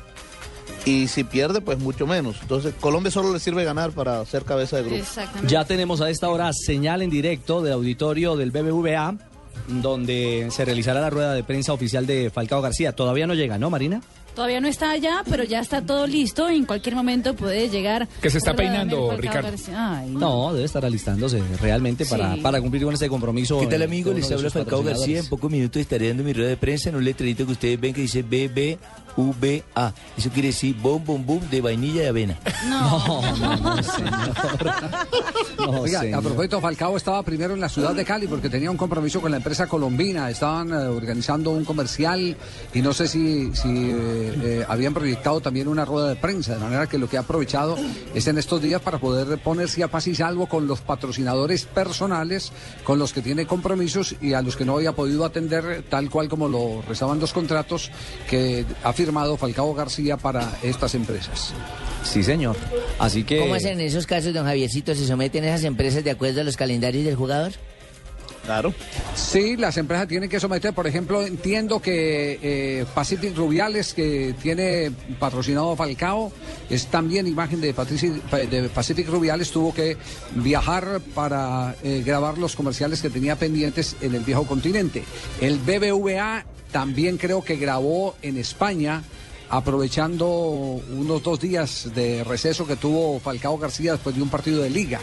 Y si pierde, pues mucho menos. Entonces, Colombia solo le sirve ganar para ser cabeza de grupo. Ya tenemos a esta hora señal en directo del auditorio del BBVA, donde se realizará la rueda de prensa oficial de Falcao García. Todavía no llega, ¿no, Marina? Todavía no está allá, pero ya está todo listo. En cualquier momento puede llegar. Que se está peinando, Ricardo. Ay, No, debe estar alistándose realmente para, Sí. para cumplir con ese compromiso. ¿Qué tal amigo? Les habla Falcao García. En pocos minutos estaré dando mi rueda de prensa en un letrerito que ustedes ven que dice BBVA. Eso quiere decir bom bom bum de vainilla y avena. No, no, no, Oiga, señor. a propósito, Falcao estaba primero en la ciudad de Cali porque tenía un compromiso con la empresa colombina. Estaban eh, organizando un comercial y no sé si, si eh, eh, habían proyectado también una rueda de prensa. De manera que lo que ha aprovechado es en estos días para poder ponerse a paz y salvo con los patrocinadores personales con los que tiene compromisos y a los que no había podido atender tal cual como lo rezaban los contratos que ha firmado Falcao García para estas empresas. Sí, señor. Así que. ¿Cómo hacen en esos casos, don Javiercito? ¿Se someten esas empresas de acuerdo a los calendarios del jugador? Claro. Sí, las empresas tienen que someter, por ejemplo, entiendo que eh, Pacific Rubiales, que tiene patrocinado Falcao, es también imagen de, Patrici- de Pacific Rubiales, tuvo que viajar para eh, grabar los comerciales que tenía pendientes en el viejo continente. El BBVA también creo que grabó en España aprovechando unos dos días de receso que tuvo Falcao García después de un partido de liga.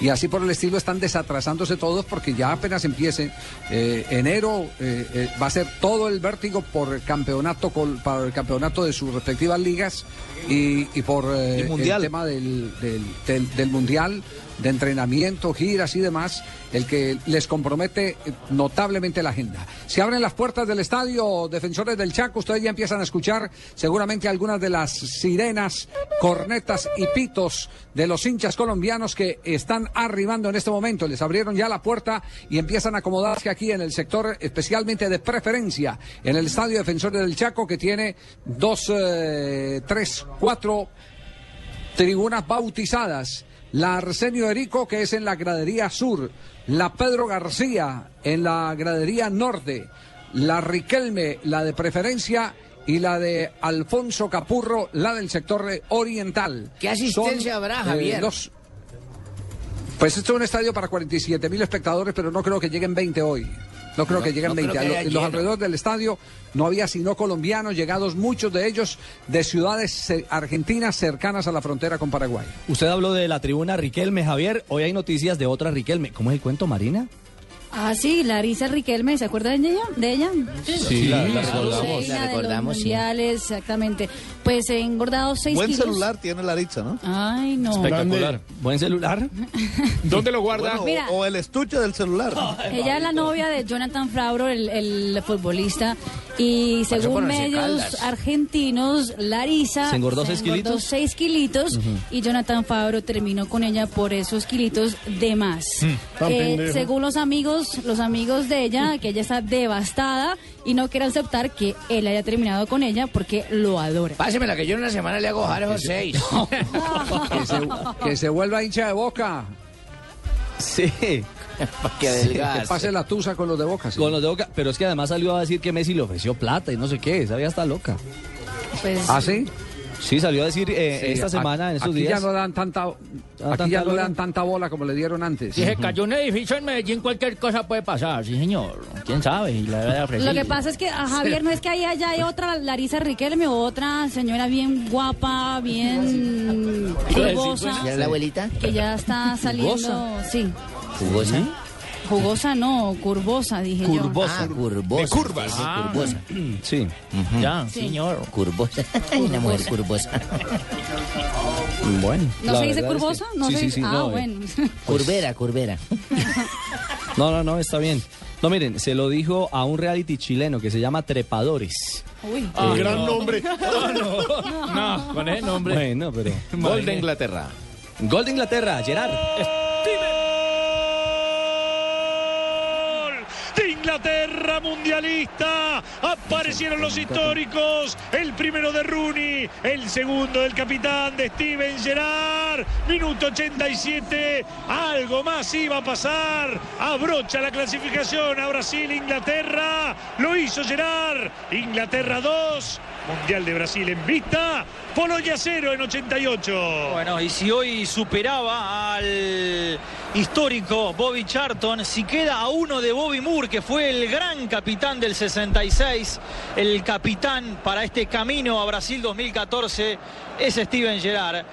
Y así por el estilo están desatrasándose todos porque ya apenas empiece eh, enero eh, eh, va a ser todo el vértigo por campeonato col- para el campeonato de sus respectivas ligas y, y por mundial. el tema del, del- del- del mundial de entrenamiento, giras y demás, el que les compromete notablemente la agenda. Se abren las puertas del estadio Defensores del Chaco, ustedes ya empiezan a escuchar seguramente algunas de las sirenas, cornetas y pitos de los hinchas colombianos que están arribando en este momento. Les abrieron ya la puerta y empiezan a acomodarse aquí en el sector especialmente de preferencia, en el estadio Defensores del Chaco que tiene dos, eh, tres, cuatro tribunas bautizadas. La Arsenio Erico, que es en la gradería sur. La Pedro García, en la gradería norte. La Riquelme, la de preferencia. Y la de Alfonso Capurro, la del sector eh, oriental. ¿Qué asistencia habrá, Javier? los- Pues esto es un estadio para 47 mil espectadores, pero no creo que lleguen 20 hoy. No creo No, que lleguen no creo 20. que A lo- haya en los alrededores del estadio no había sino colombianos, llegados muchos de ellos de ciudades eh, argentinas cercanas a la frontera con Paraguay. Usted habló de la tribuna Riquelme, Javier. Hoy hay noticias de otra Riquelme. ¿Cómo es el cuento, Marina? Ah, sí, Larisa Riquelme, ¿se acuerda de ella? ¿De ella? Sí, la- la recordamos. La recordamos, sí. mundiales, exactamente. Pues he engordado 6 Buen kilos. celular tiene Laritza, ¿no? Ay, no. Buen celular. [laughs] ¿Dónde lo guarda? Bueno, Mira. o, o el estuche del celular. Ella es la novia de Jonathan Fabro, el, el futbolista. Y según medios Caldas. argentinos, Larisa ¿Se engordó seis kilitos? seis kilitos y Jonathan Fabro terminó con ella por esos kilitos de más. Tan Eh, según los amigos, los amigos de ella, que ella está devastada y no quiere aceptar que él haya terminado con ella porque lo adora. Pásemela que yo en una semana le hago esos seis. [laughs] Que se, que se vuelva hincha de boca. Sí. Que Que adelgace. pase la tusa con los de boca. sí. Con los de Boca. Pero es que además salió a decir que Messi le ofreció plata y no sé qué. Esa ya está loca. Pues, ¿Ah, sí? Sí, salió a decir eh, Sí, esta semana, en estos aquí días. ya no dan tanta, tanta aquí ya no dan tanta bola como le dieron antes. Si se cayó un edificio en Medellín, cualquier cosa puede pasar, sí, señor. ¿Quién sabe? La. Lo que pasa es que a Javier no es que ahí allá hay otra Larisa Riquelme o otra señora bien guapa, bien jugosa, ¿Ya es la abuelita? que ya está saliendo, ¿Jugosa? sí, ¿Jugosa? no, curvosa dije Ah, curvosa. De curvas. Sí, Ah. curvosa. Sí. Ya, Sí. señor. Curvosa. [laughs] Una mujer curvosa. Bueno. yo. ¿No se dice verdad es curvosa? que- No sí, se sí, dice. sí, ah, no, eh, bueno. [laughs] Curvera, curvera. [laughs] No, no, no, está bien. No, miren, se lo dijo a un reality chileno que se llama Trepadores. Uy. Un gran nombre. No, con ese nombre. Bueno, pero... Gol de Inglaterra. Gol de Inglaterra, Gerard. Inglaterra mundialista Aparecieron los históricos. El primero de Rooney, el segundo del capitán de Steven Gerrard. Minuto 87. Algo más iba a pasar. Abrocha la clasificación a Brasil, Inglaterra. Lo hizo Gerrard. Inglaterra 2. Mundial de Brasil en vista. Polonia 0 en 88. Bueno, y si hoy superaba al histórico Bobby Charlton, si queda a uno de Bobby Moore, que fue el gran capitán del 66, el capitán para este camino a Brasil 2014, es Steven Gerrard.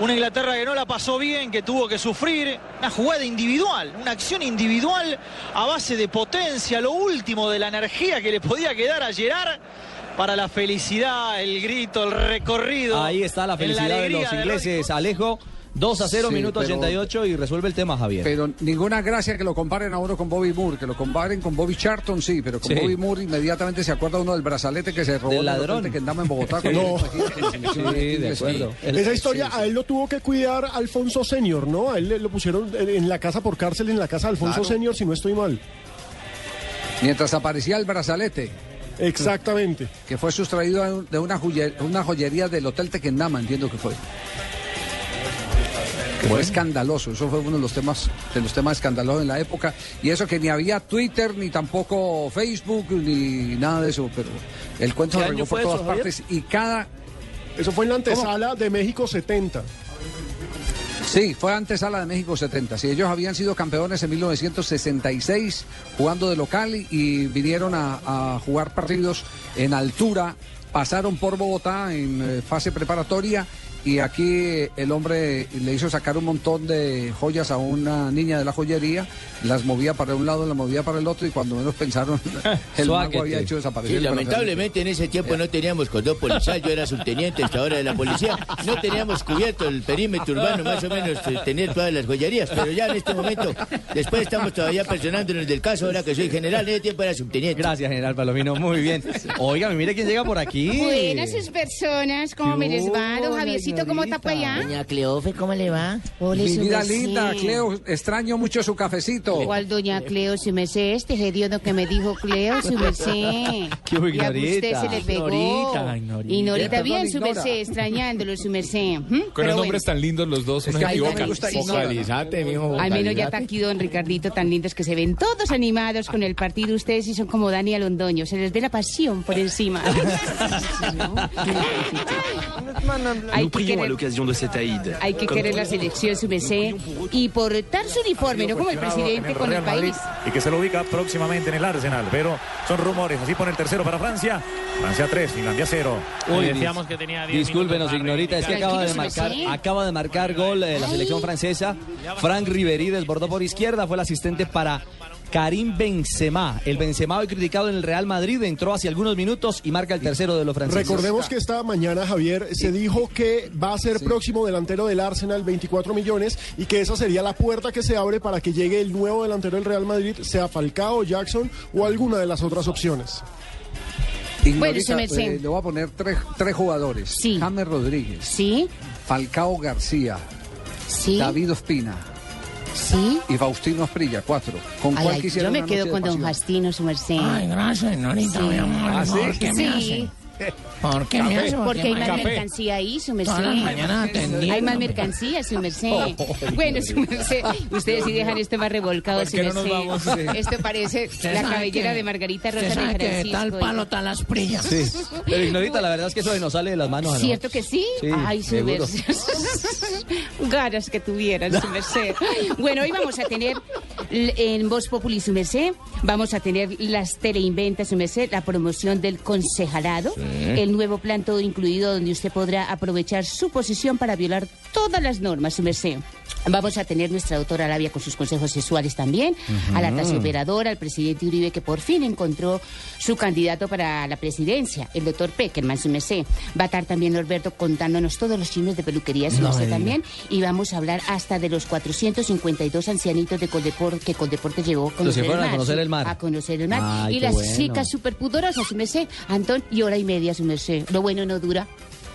Una Inglaterra que no la pasó bien, que tuvo que sufrir. Una jugada individual, una acción individual a base de potencia, lo último de la energía que le podía quedar a Gerard para la felicidad, el grito, el recorrido. Ahí está la felicidad de los de ingleses. Alejo, 2 a 0, Sí, minuto pero- 88 y resuelve el tema, Javier. Pero ninguna gracia que lo comparen a uno con Bobby Moore, que lo comparen con Bobby Charlton, sí, pero con Sí. Bobby Moore inmediatamente se acuerda uno del brazalete que se robó Del ladrón. que andaba en Bogotá. con No. la selección inglesa. Esa historia a él lo tuvo que cuidar Alfonso Senior, ¿no? A él lo pusieron en en la casa por cárcel, en la casa de Alfonso Claro. Senior, si no estoy mal. Mientras aparecía el brazalete. Exactamente. Que fue sustraído de una, joye- una joyería del Hotel Tequendama, entiendo que fue. Que fue escandaloso, eso fue uno de los temas de los temas escandalosos en la época y eso que ni había Twitter ni tampoco Facebook ni nada de eso, pero el cuento ¿Qué se año regó por todas eso, partes y cada Eso fue en la antesala de México 70. Sí, fue antesala de México 70. Sí, ellos habían sido campeones en 1966 jugando de local y, vinieron a, a jugar partidos en altura. Pasaron por Bogotá en eh, fase preparatoria y aquí el hombre le hizo sacar un montón de joyas a una niña de la joyería, las movía para un lado, las movía para el otro y cuando menos pensaron [laughs] el mago había hecho desaparecer. Sí, lamentablemente en ese tiempo no teníamos condón policial, yo era subteniente hasta ahora de la policía, no teníamos cubierto el perímetro urbano, más o menos eh, tener todas las joyerías, pero ya en este momento, después estamos todavía personándonos del caso, ahora que soy general, en ese tiempo era subteniente. Gracias, general Palomino, muy bien. Oiga, mire quién llega por aquí. Buenas sus personas, ¿cómo me les va? Don Javiercito, ¿cómo está por allá? Doña Cleofe, ¿cómo le va? Hola, Mi vida linda, Cleo, extraño mucho su cafecito. ¿Cuál doña Cleo, su merced? Este hediondo que me dijo Cleo, su merced. [laughs] ¿Qué hubo, Y a usted se le pegó. Ignorita, Ignorita. Ignorita, Perdón, bien, su merced, extrañándolo, su merced. ¿Mm? Con los bueno. nombres tan lindos los dos, uno se equivoca. Al menos ya está aquí don Ricardito, tan lindos que se ven todos animados con el partido. Ustedes sí son como Dani Alondoño, se les ve la pasión por encima. [laughs] Hay Nous que prions à querer- l'occasion de cette Aïd. Hay que querer la selección, su y portar su uniforme, no como el presidente con el Madrid país. y que se lo ubica próximamente en el Arsenal. Pero son rumores. Así pone el tercero para Francia. Francia 3, Finlandia 0. Uy, dis- discúlpenos, Ignorita, es que acaba de marcar, acaba de marcar gol eh, la selección francesa. Frank Riveri desbordó por izquierda, fue el asistente para Karim Benzema. El Benzema hoy criticado en el Real Madrid entró hace algunos minutos y marca el tercero de los franceses. Recordemos que esta mañana, Javier, se dijo que va a ser próximo delantero del Arsenal, 24 millones, y que esa sería la puerta que se abre para que llegue el nuevo delantero del Real Madrid, sea Falcao, Jackson o alguna de las otras opciones. Ignorita, su merced. eh, le voy a poner tres, tres jugadores. Sí. James Rodríguez. Sí. Falcao García. Sí. David Ospina. Sí. Y Faustino Asprilla, cuatro. ¿Con Ay, cuál ay, quisiera yo me quedo con don pasión? Justino, su merced. Ay, gracias, Norita, mi amor. ¿Ah, sí? ¿Por qué me Sí. hace? ¿Por qué me hace? Porque hay más Café. mercancía ahí, su merced. Todas las mañanas atendiendo. Hay más mercancía, su merced. Bueno, su merced, ustedes sí dejan esto más revolcado, ¿Por su qué no nos merced. vamos? Esto parece Usted la sabe cabellera que- de Margarita usted Rosa de sabe que Francisco. tal palo, tal las prillas. Sí, pero Ignorita, la verdad es que eso nos sale de las manos. ¿no? ¿Cierto que sí? Sí, Ay, su seguro. merced. [laughs] Ganas que tuvieran, su merced. Bueno, hoy vamos a tener en Voz Populi, su merced, vamos a tener las teleinventas, su merced, la promoción del concejalado, el nuevo plan todo incluido donde usted podrá aprovechar su posición para violar todas las normas, su merced. Vamos a tener nuestra doctora Labia con sus consejos sexuales también, a la operadora, al presidente Uribe que por fin encontró su candidato para la presidencia, el doctor Peckerman, su merced. Va a estar también Norberto contándonos todos los chismes de peluquería, su No merced también. Y vamos a hablar hasta de los 452 ancianitos de Coldeport que Coldeport llevó a conocer, a el, mar, conocer sí, el mar. A conocer el mar. Ay, y las bueno. chicas superpudorosas, su merced. Antón, y hora y media, su merced. Lo bueno no dura.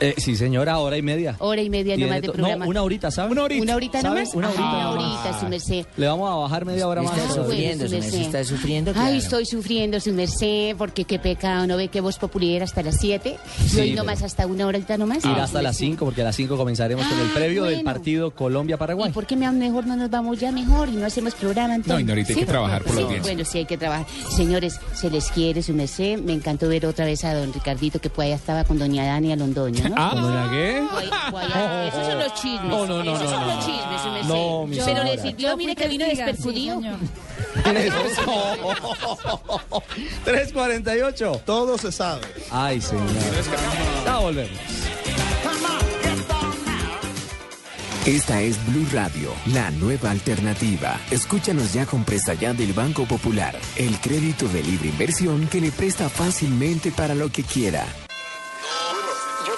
Eh, sí, señora, hora y media. Hora y media nomás de programa. No, una horita, ¿sabe? Una ¿Una horita. Una horita. Ah, nomás. Una horita, su merced. Le vamos a bajar media hora más. Está sufriendo, su merced, está sufriendo, Ay, estoy sufriendo, su merced, porque qué pecado, ¿no ve que vos popular hasta las 7? Sí, y hoy pero- nomás hasta una horita nomás. Ir Ah, hasta las merced. 5, porque a las 5 comenzaremos con el Ah, previo del partido Colombia-Paraguay. ¿Por qué me- mejor no nos vamos ya mejor y no hacemos programa entonces? No, y no, ahorita hay que trabajar por la Sí, audiencia. Bueno, sí, hay que trabajar. Señores, se les quiere, su merced. Me encantó ver otra vez a don Ricardito, que por allá estaba con doña Dani Londoño, Ah, ¿con doña qué? Por allá. [laughs] Esos son los chismes. No, no, no, Esos no, son no, los chismes, merced. No, mi Pero le sirvió, mire que vino despercudido. señor. [laughs] 348. Todo se sabe. Ay, señor. Ya volvemos. Esta es Blue Radio, la nueva alternativa. Escúchanos ya con presta ya del Banco Popular, el crédito de libre inversión que le presta fácilmente para lo que quiera.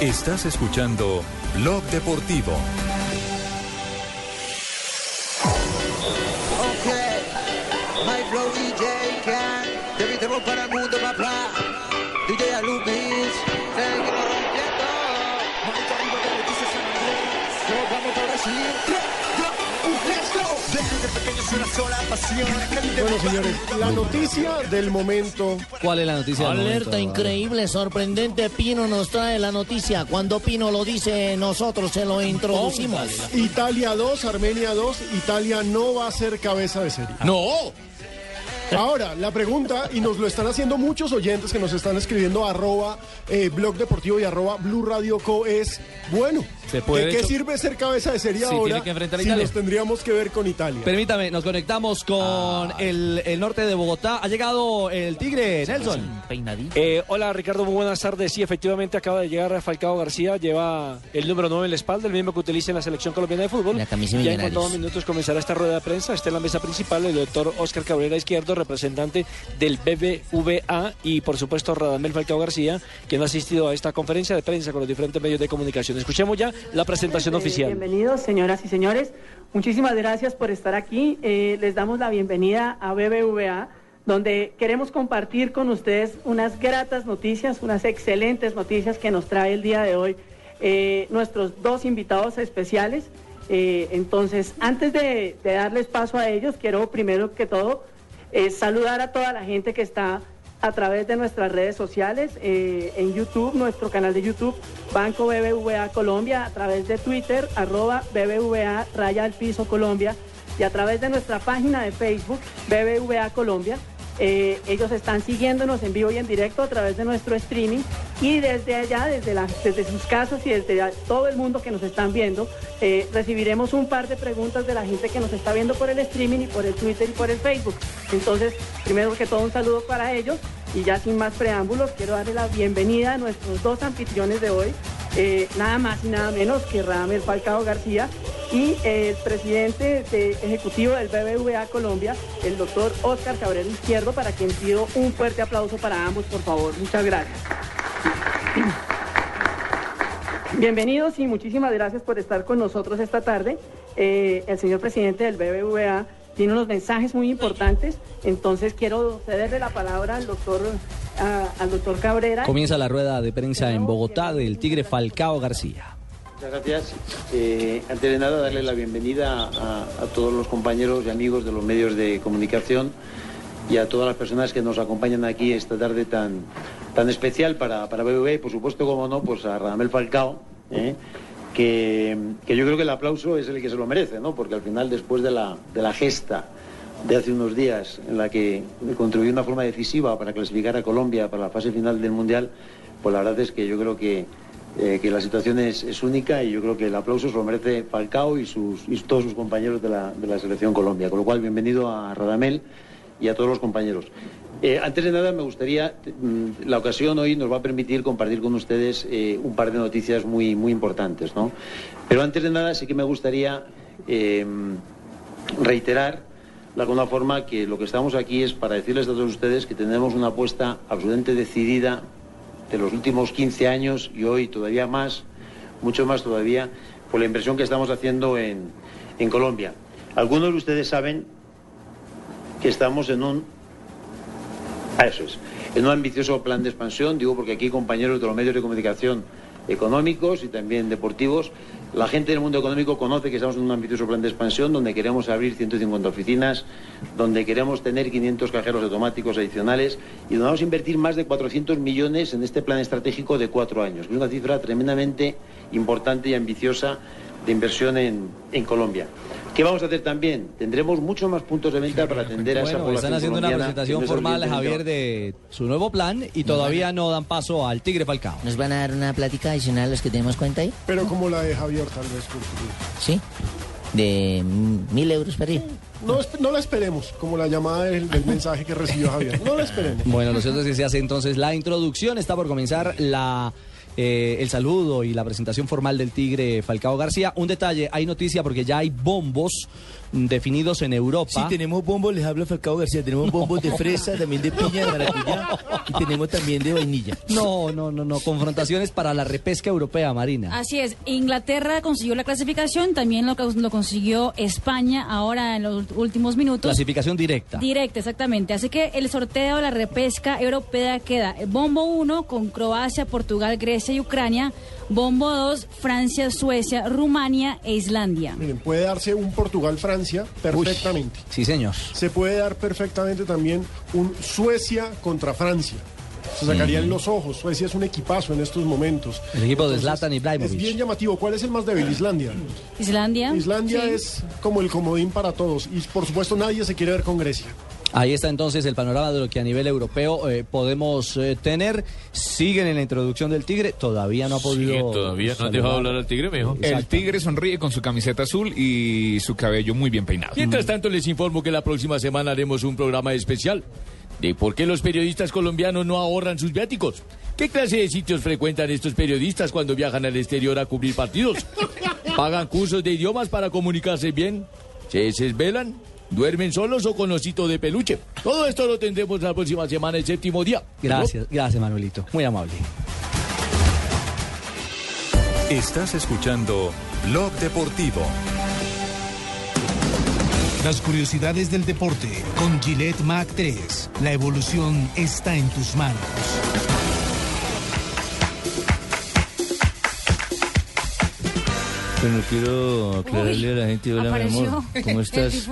Estás escuchando Blog Deportivo. Ok, My Flow DJ Can, te invitamos para el mundo, papá. DJ Alubis, seguimos rompiendo. Manito arriba de San Andrés. Nos vamos para Brasil. Pasión. Bueno, señores, la noticia del momento. ¿Cuál es la noticia del Alerta momento? increíble, sorprendente. Pino nos trae la noticia. Cuando Pino lo dice, nosotros se lo introducimos. Italia 2, Armenia 2, Italia no va a ser cabeza de serie. ¡No! Ahora, la pregunta, y nos lo están haciendo muchos oyentes que nos están escribiendo arroba eh, blog deportivo y arroba blue radio co es, bueno, Se puede ¿de qué hecho- sirve ser cabeza de serie Sí, ahora tiene que enfrentar a si Italia. nos tendríamos que ver con Italia? Permítame, nos conectamos con el, el norte de Bogotá. Ha llegado el Tigre, Nelson. Eh, hola Ricardo, muy buenas tardes. Sí, efectivamente acaba de llegar Falcao García, lleva el número 9 en la espalda, el mismo que utiliza en la selección colombiana de fútbol. La camisa ya en dos minutos comenzará esta rueda de prensa. Está en la mesa principal el doctor Oscar Cabrera Izquierdo, representante del BBVA y por supuesto Radamel Falcao García, quien ha asistido a esta conferencia de prensa con los diferentes medios de comunicación. Escuchemos ya la presentación oficial. Bienvenidos, señoras y señores. Muchísimas gracias por estar aquí. Eh, les damos la bienvenida a BBVA, donde queremos compartir con ustedes unas gratas noticias, unas excelentes noticias que nos trae el día de hoy eh, nuestros dos invitados especiales. Eh, entonces, antes de, de darles paso a ellos, quiero primero que todo saludar a toda la gente que está a través de nuestras redes sociales, eh, en YouTube, nuestro canal de YouTube, Banco BBVA Colombia, a través de Twitter, arroba BBVA Raya al Piso Colombia, y a través de nuestra página de Facebook, BBVA Colombia. Eh, ellos están siguiéndonos en vivo y en directo a través de nuestro streaming y desde allá, desde, sus casas y desde todo el mundo que nos están viendo, eh, recibiremos un par de preguntas de la gente que nos está viendo por el streaming y por el Twitter y por el Facebook. Entonces, primero que todo un saludo para ellos y ya sin más preámbulos, quiero darle la bienvenida a nuestros dos anfitriones de hoy, eh, nada más y nada menos que Ramel Falcao García y el presidente de- ejecutivo del BBVA Colombia, el doctor Oscar Cabrera Izquierdo, para quien pido un fuerte aplauso para ambos, por favor. Muchas gracias. Bienvenidos y muchísimas gracias por estar con nosotros esta tarde. Eh, el señor presidente del BBVA tiene unos mensajes muy importantes, entonces quiero cederle la palabra al doctor, a- al doctor Cabrera. Comienza la rueda de prensa en Bogotá del Tigre Falcao García. Muchas gracias. Eh, antes de nada, darle la bienvenida a, a todos los compañeros y amigos de los medios de comunicación y a todas las personas que nos acompañan aquí esta tarde tan, tan especial para, para BBVA y, por supuesto, como no, pues a Radamel Falcao, ¿eh? que, que yo creo que el aplauso es el que se lo merece, ¿no? porque al final, después de la, de la gesta de hace unos días en la que contribuyó de una forma decisiva para clasificar a Colombia para la fase final del Mundial, pues la verdad es que yo creo que, eh, que la situación es, es única y yo creo que el aplauso se lo merece Falcao y, sus, y todos sus compañeros de la, de la selección Colombia. Con lo cual, bienvenido a Radamel y a todos los compañeros. Eh, antes de nada, me gustaría, mm, la ocasión hoy nos va a permitir compartir con ustedes eh, un par de noticias muy, muy importantes, ¿no? Pero antes de nada, sí que me gustaría eh, reiterar de alguna forma que lo que estamos aquí es para decirles a todos ustedes que tenemos una apuesta absolutamente decidida de los últimos 15 años y hoy todavía más, mucho más todavía, por la inversión que estamos haciendo en, en Colombia. Algunos de ustedes saben que estamos en un eso es. En un ambicioso plan de expansión, digo porque aquí compañeros de los medios de comunicación económicos y también deportivos, la gente del mundo económico conoce que estamos en un ambicioso plan de expansión donde queremos abrir 150 oficinas, donde queremos tener 500 cajeros automáticos adicionales y donde vamos a invertir más de 400 millones en este plan estratégico de cuatro años, que es una cifra tremendamente importante y ambiciosa de inversión en, en Colombia. ¿Qué vamos a hacer también? Tendremos muchos más puntos de venta para atender a esa Bueno, población están haciendo una presentación formal, Javier, de su nuevo plan y todavía no dan paso al Tigre Falcao. ¿Nos van a dar una plática adicional los que tenemos cuenta ahí? Pero como la de Javier, tal vez. ¿Sí? De mil euros para ir. No, no la esperemos, como la llamada del, del mensaje que recibió Javier. No la esperemos. Bueno, lo cierto es que se hace entonces la introducción. Está por comenzar la eh, el saludo y la presentación formal del Tigre Falcao García. Un detalle, hay noticia porque ya hay bombos definidos en Europa. Sí, tenemos bombos, les habla Falcao García, tenemos bombos de fresa, también de piña, de maracuyá y tenemos también de vainilla. No, no, no, no. Confrontaciones para la repesca europea, Marina. Así es, Inglaterra consiguió la clasificación, también lo, cons- lo consiguió España ahora en los últimos minutos. Clasificación directa. Directa, exactamente. Así que el sorteo de la repesca europea queda el bombo 1 con Croacia, Portugal, Grecia y Ucrania. Bombo 2, Francia, Suecia, Rumania e Islandia. Miren, puede darse un Portugal-Francia perfectamente. Sí, señor. Se puede dar perfectamente también un Suecia contra Francia. Se sacarían los ojos. Suecia es un equipazo en estos momentos. El equipo de Zlatan Es Ibrahimovic. bien llamativo. ¿Cuál es el más débil? Islandia. Islandia. Islandia Sí. es como el comodín para todos. Y por supuesto nadie se quiere ver con Grecia. Ahí está entonces el panorama de lo que a nivel europeo eh, podemos eh, tener. Siguen en la introducción del Tigre. Todavía no ha podido. todavía no han dejado hablar al tigre, mijo. El tigre sonríe con su camiseta azul y su cabello muy bien peinado. Mientras tanto, les informo que la próxima semana haremos un programa especial de por qué los periodistas colombianos no ahorran sus viáticos. ¿Qué clase de sitios frecuentan estos periodistas cuando viajan al exterior a cubrir partidos? [laughs] ¿Pagan cursos de idiomas para comunicarse bien? ¿Se desvelan? ¿Duermen solos o con osito de peluche? Todo esto lo tendremos la próxima semana, el séptimo día. Gracias, gracias Manuelito. Muy amable. Estás escuchando Blog Deportivo. Las curiosidades del deporte con Gillette Mac 3. La evolución está en tus manos. Bueno, quiero aclararle a la gente, hola mi amor, ¿cómo [laughs] el estás?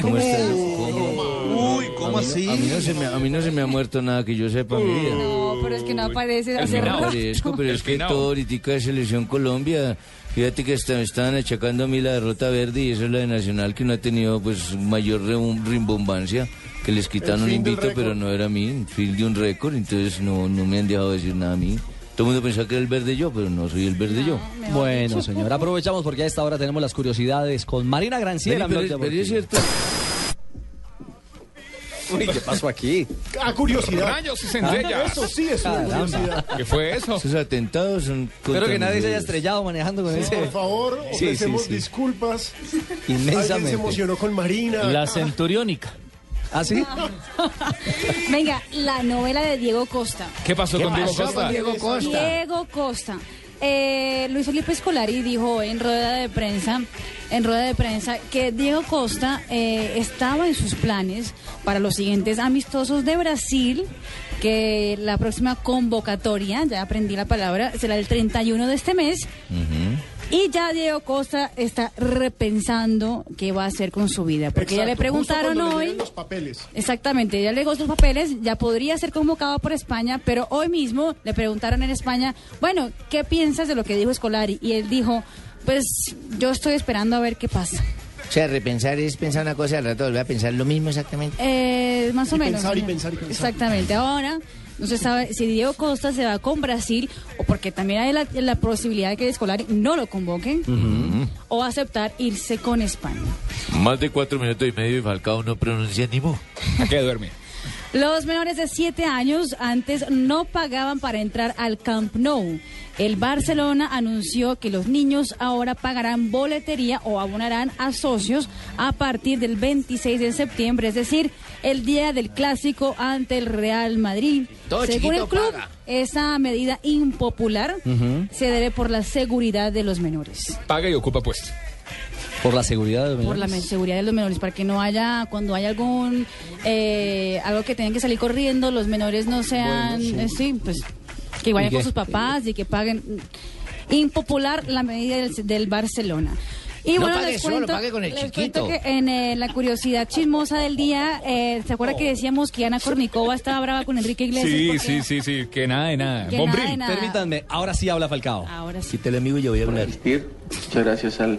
¿Cómo estás? Uy, ¿cómo A mí así? A mí, no se me, a mí no se me ha muerto nada que yo sepa mi vida. No, pero es que no aparece hace No rato. aparezco, pero es que todo ahorita de Selección Colombia, fíjate que hasta me estaban achacando a mí la derrota verde y eso es la de Nacional que no ha tenido pues mayor rimbombancia, que les quitaron un invito, pero no era a mí, fin de un récord, entonces no, no me han dejado decir nada a mí. Todo el mundo pensaba que era el verde yo, pero no soy el verde yo. Bueno, señor, aprovechamos porque a esta hora tenemos las curiosidades con Marina Granciera. en Pero- pero es Deportivo. Uy, ¿qué pasó aquí? Ah, curiosidad. Rayos y centellas. Eso sí es una Caramba. curiosidad. ¿Qué fue eso? Esos atentados son... Espero que nadie se haya estrellado manejando con ese. Por favor, Sí, sí, ofrecemos sí. disculpas. Alguien se Inmensamente. emocionó con Marina. La centuriónica. ¿Ah, sí? [laughs] Venga, la novela de Diego Costa. ¿Qué pasó ¿Qué con Diego pasó Costa? con Diego Costa? Diego Costa. Eh, Luis Felipe Escolari dijo en rueda de prensa, en rueda de prensa, que Diego Costa eh, estaba en sus planes para los siguientes amistosos de Brasil, que la próxima convocatoria, ya aprendí la palabra, será el 31 de este mes. Y ya Diego Costa está repensando qué va a hacer con su vida, porque ya le preguntaron le hoy. llegan los papeles. Exactamente, ya le llegó sus papeles, ya podría ser convocado por España, pero hoy mismo le preguntaron en España, bueno, ¿qué piensas de lo que dijo Escolari? Y él dijo, pues yo estoy esperando a ver qué pasa. O sea, repensar es pensar una cosa y al rato volver a pensar lo mismo exactamente. Eh, más o Y menos. pensar y pensar y pensar. Exactamente. Ahora no se sabe si Diego Costa se va con Brasil o porque también hay la, la posibilidad de que el escolar no lo convoque o aceptar irse con España. Más de cuatro minutos y medio y Falcao no pronuncia ni mo. ¿A qué duerme? Los menores de 7 años antes no pagaban para entrar al Camp Nou. El Barcelona anunció que los niños ahora pagarán boletería o abonarán a socios a partir del 26 de septiembre, es decir, el día del clásico ante el Real Madrid. Todo Según chiquito el club, paga. esa medida impopular se debe por la seguridad de los menores. Paga y ocupa puesto. Por la seguridad de los Por la menores. seguridad de los menores, para que no haya, cuando haya algún, eh, algo que tengan que salir corriendo, los menores no sean, Bueno, eh, sí. sí, pues, que vayan ¿Y con sus papás y que paguen. Impopular la medida del, del Barcelona. Y No bueno, pague les solo, cuento, pague con el les chiquito. que en eh, la curiosidad chismosa del día, eh, ¿se acuerda que decíamos que Ana Cornicova estaba brava con Enrique Iglesias? Sí, sí, sí, sí, que nada de nada. Que Bombril. nada de nada. Permítanme, ahora sí habla Falcao. Ahora sí. Quítale amigo y yo voy a hablar. Muchas gracias al,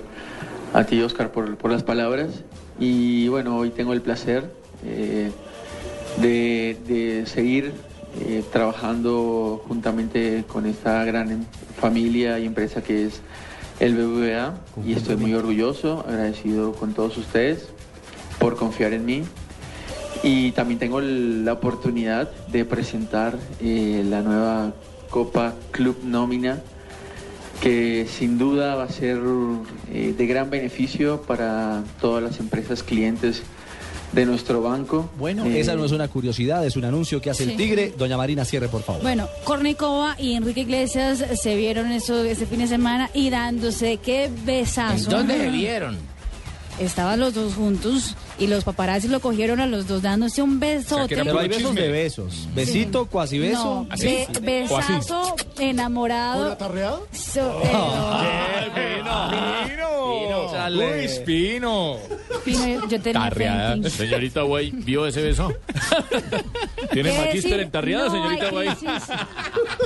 a ti, Oscar, por, por las palabras. Y bueno, hoy tengo el placer eh, de, de seguir eh, trabajando juntamente con esta gran em- familia y empresa que es el BBVA. Y estoy muy orgulloso, agradecido con todos ustedes por confiar en mí. Y también tengo la oportunidad de presentar eh, la nueva Copa Club Nómina que sin duda va a ser eh, de gran beneficio para todas las empresas clientes de nuestro banco. Bueno, Eh, esa no es una curiosidad, es un anuncio que hace Sí. el Tigre. Doña Marina, cierre, por favor. Bueno, Cornicova y Enrique Iglesias se vieron eso este fin de semana y dándose qué besazo. ¿Dónde se vieron? Estaban los dos juntos y los paparazzi lo cogieron a los dos dándose un besote. Pero hay besos de besos. Besito, cuasi beso. No, be- besazo enamorado. So- eh, Uy, Espino. Pino, yo tenía Tarreada. Señorita Guay, ¿vio ese beso? [laughs] ¿Tiene ¿Qué magíster en tarreada, No señorita hay Guay? crisis.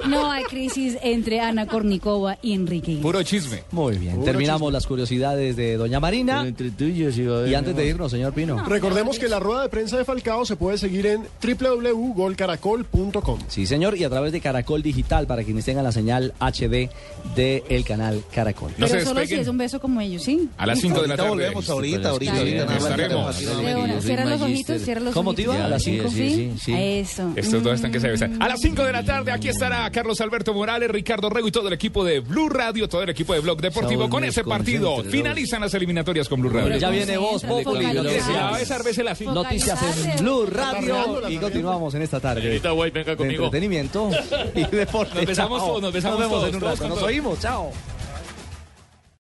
No hay crisis entre Ana Kornikova y Enrique. Puro chisme. Muy bien, Puro terminamos las curiosidades de Doña Marina. entre tuyos haber Y antes de irnos, señor Pino. Recordemos que la rueda de prensa de Falcao se puede seguir en www.golcaracol.com. Sí, señor, y a través de Caracol Digital para quienes tengan la señal HD del canal Caracol. No Pero solo si es un beso como ellos, ¿sí? A las 5 de la tarde. volvemos, ahorita, ahorita, Sí, ahorita. estaremos. De Cierra los ojitos, cierra los ¿Cómo te ojitos. iba? ¿A las Sí, cinco? sí, sí, sí. Eso. Estos dos están que se besan. A las 5 de la tarde, aquí estará Carlos Alberto Morales, Ricardo Rego y todo el equipo de Blue Radio, todo el equipo de Blog Deportivo. Saúl, Con ese partido finalizan las eliminatorias con Blue Radio. Ya viene Voz Populi, Focalizarse. noticias. Noticias en Blue Radio y continuamos en esta tarde. Señorita Guay, venga De conmigo. entretenimiento y deporte. Nos besamos todos, nos besamos Nos vemos todos, en un rato. Nos oímos. Chao.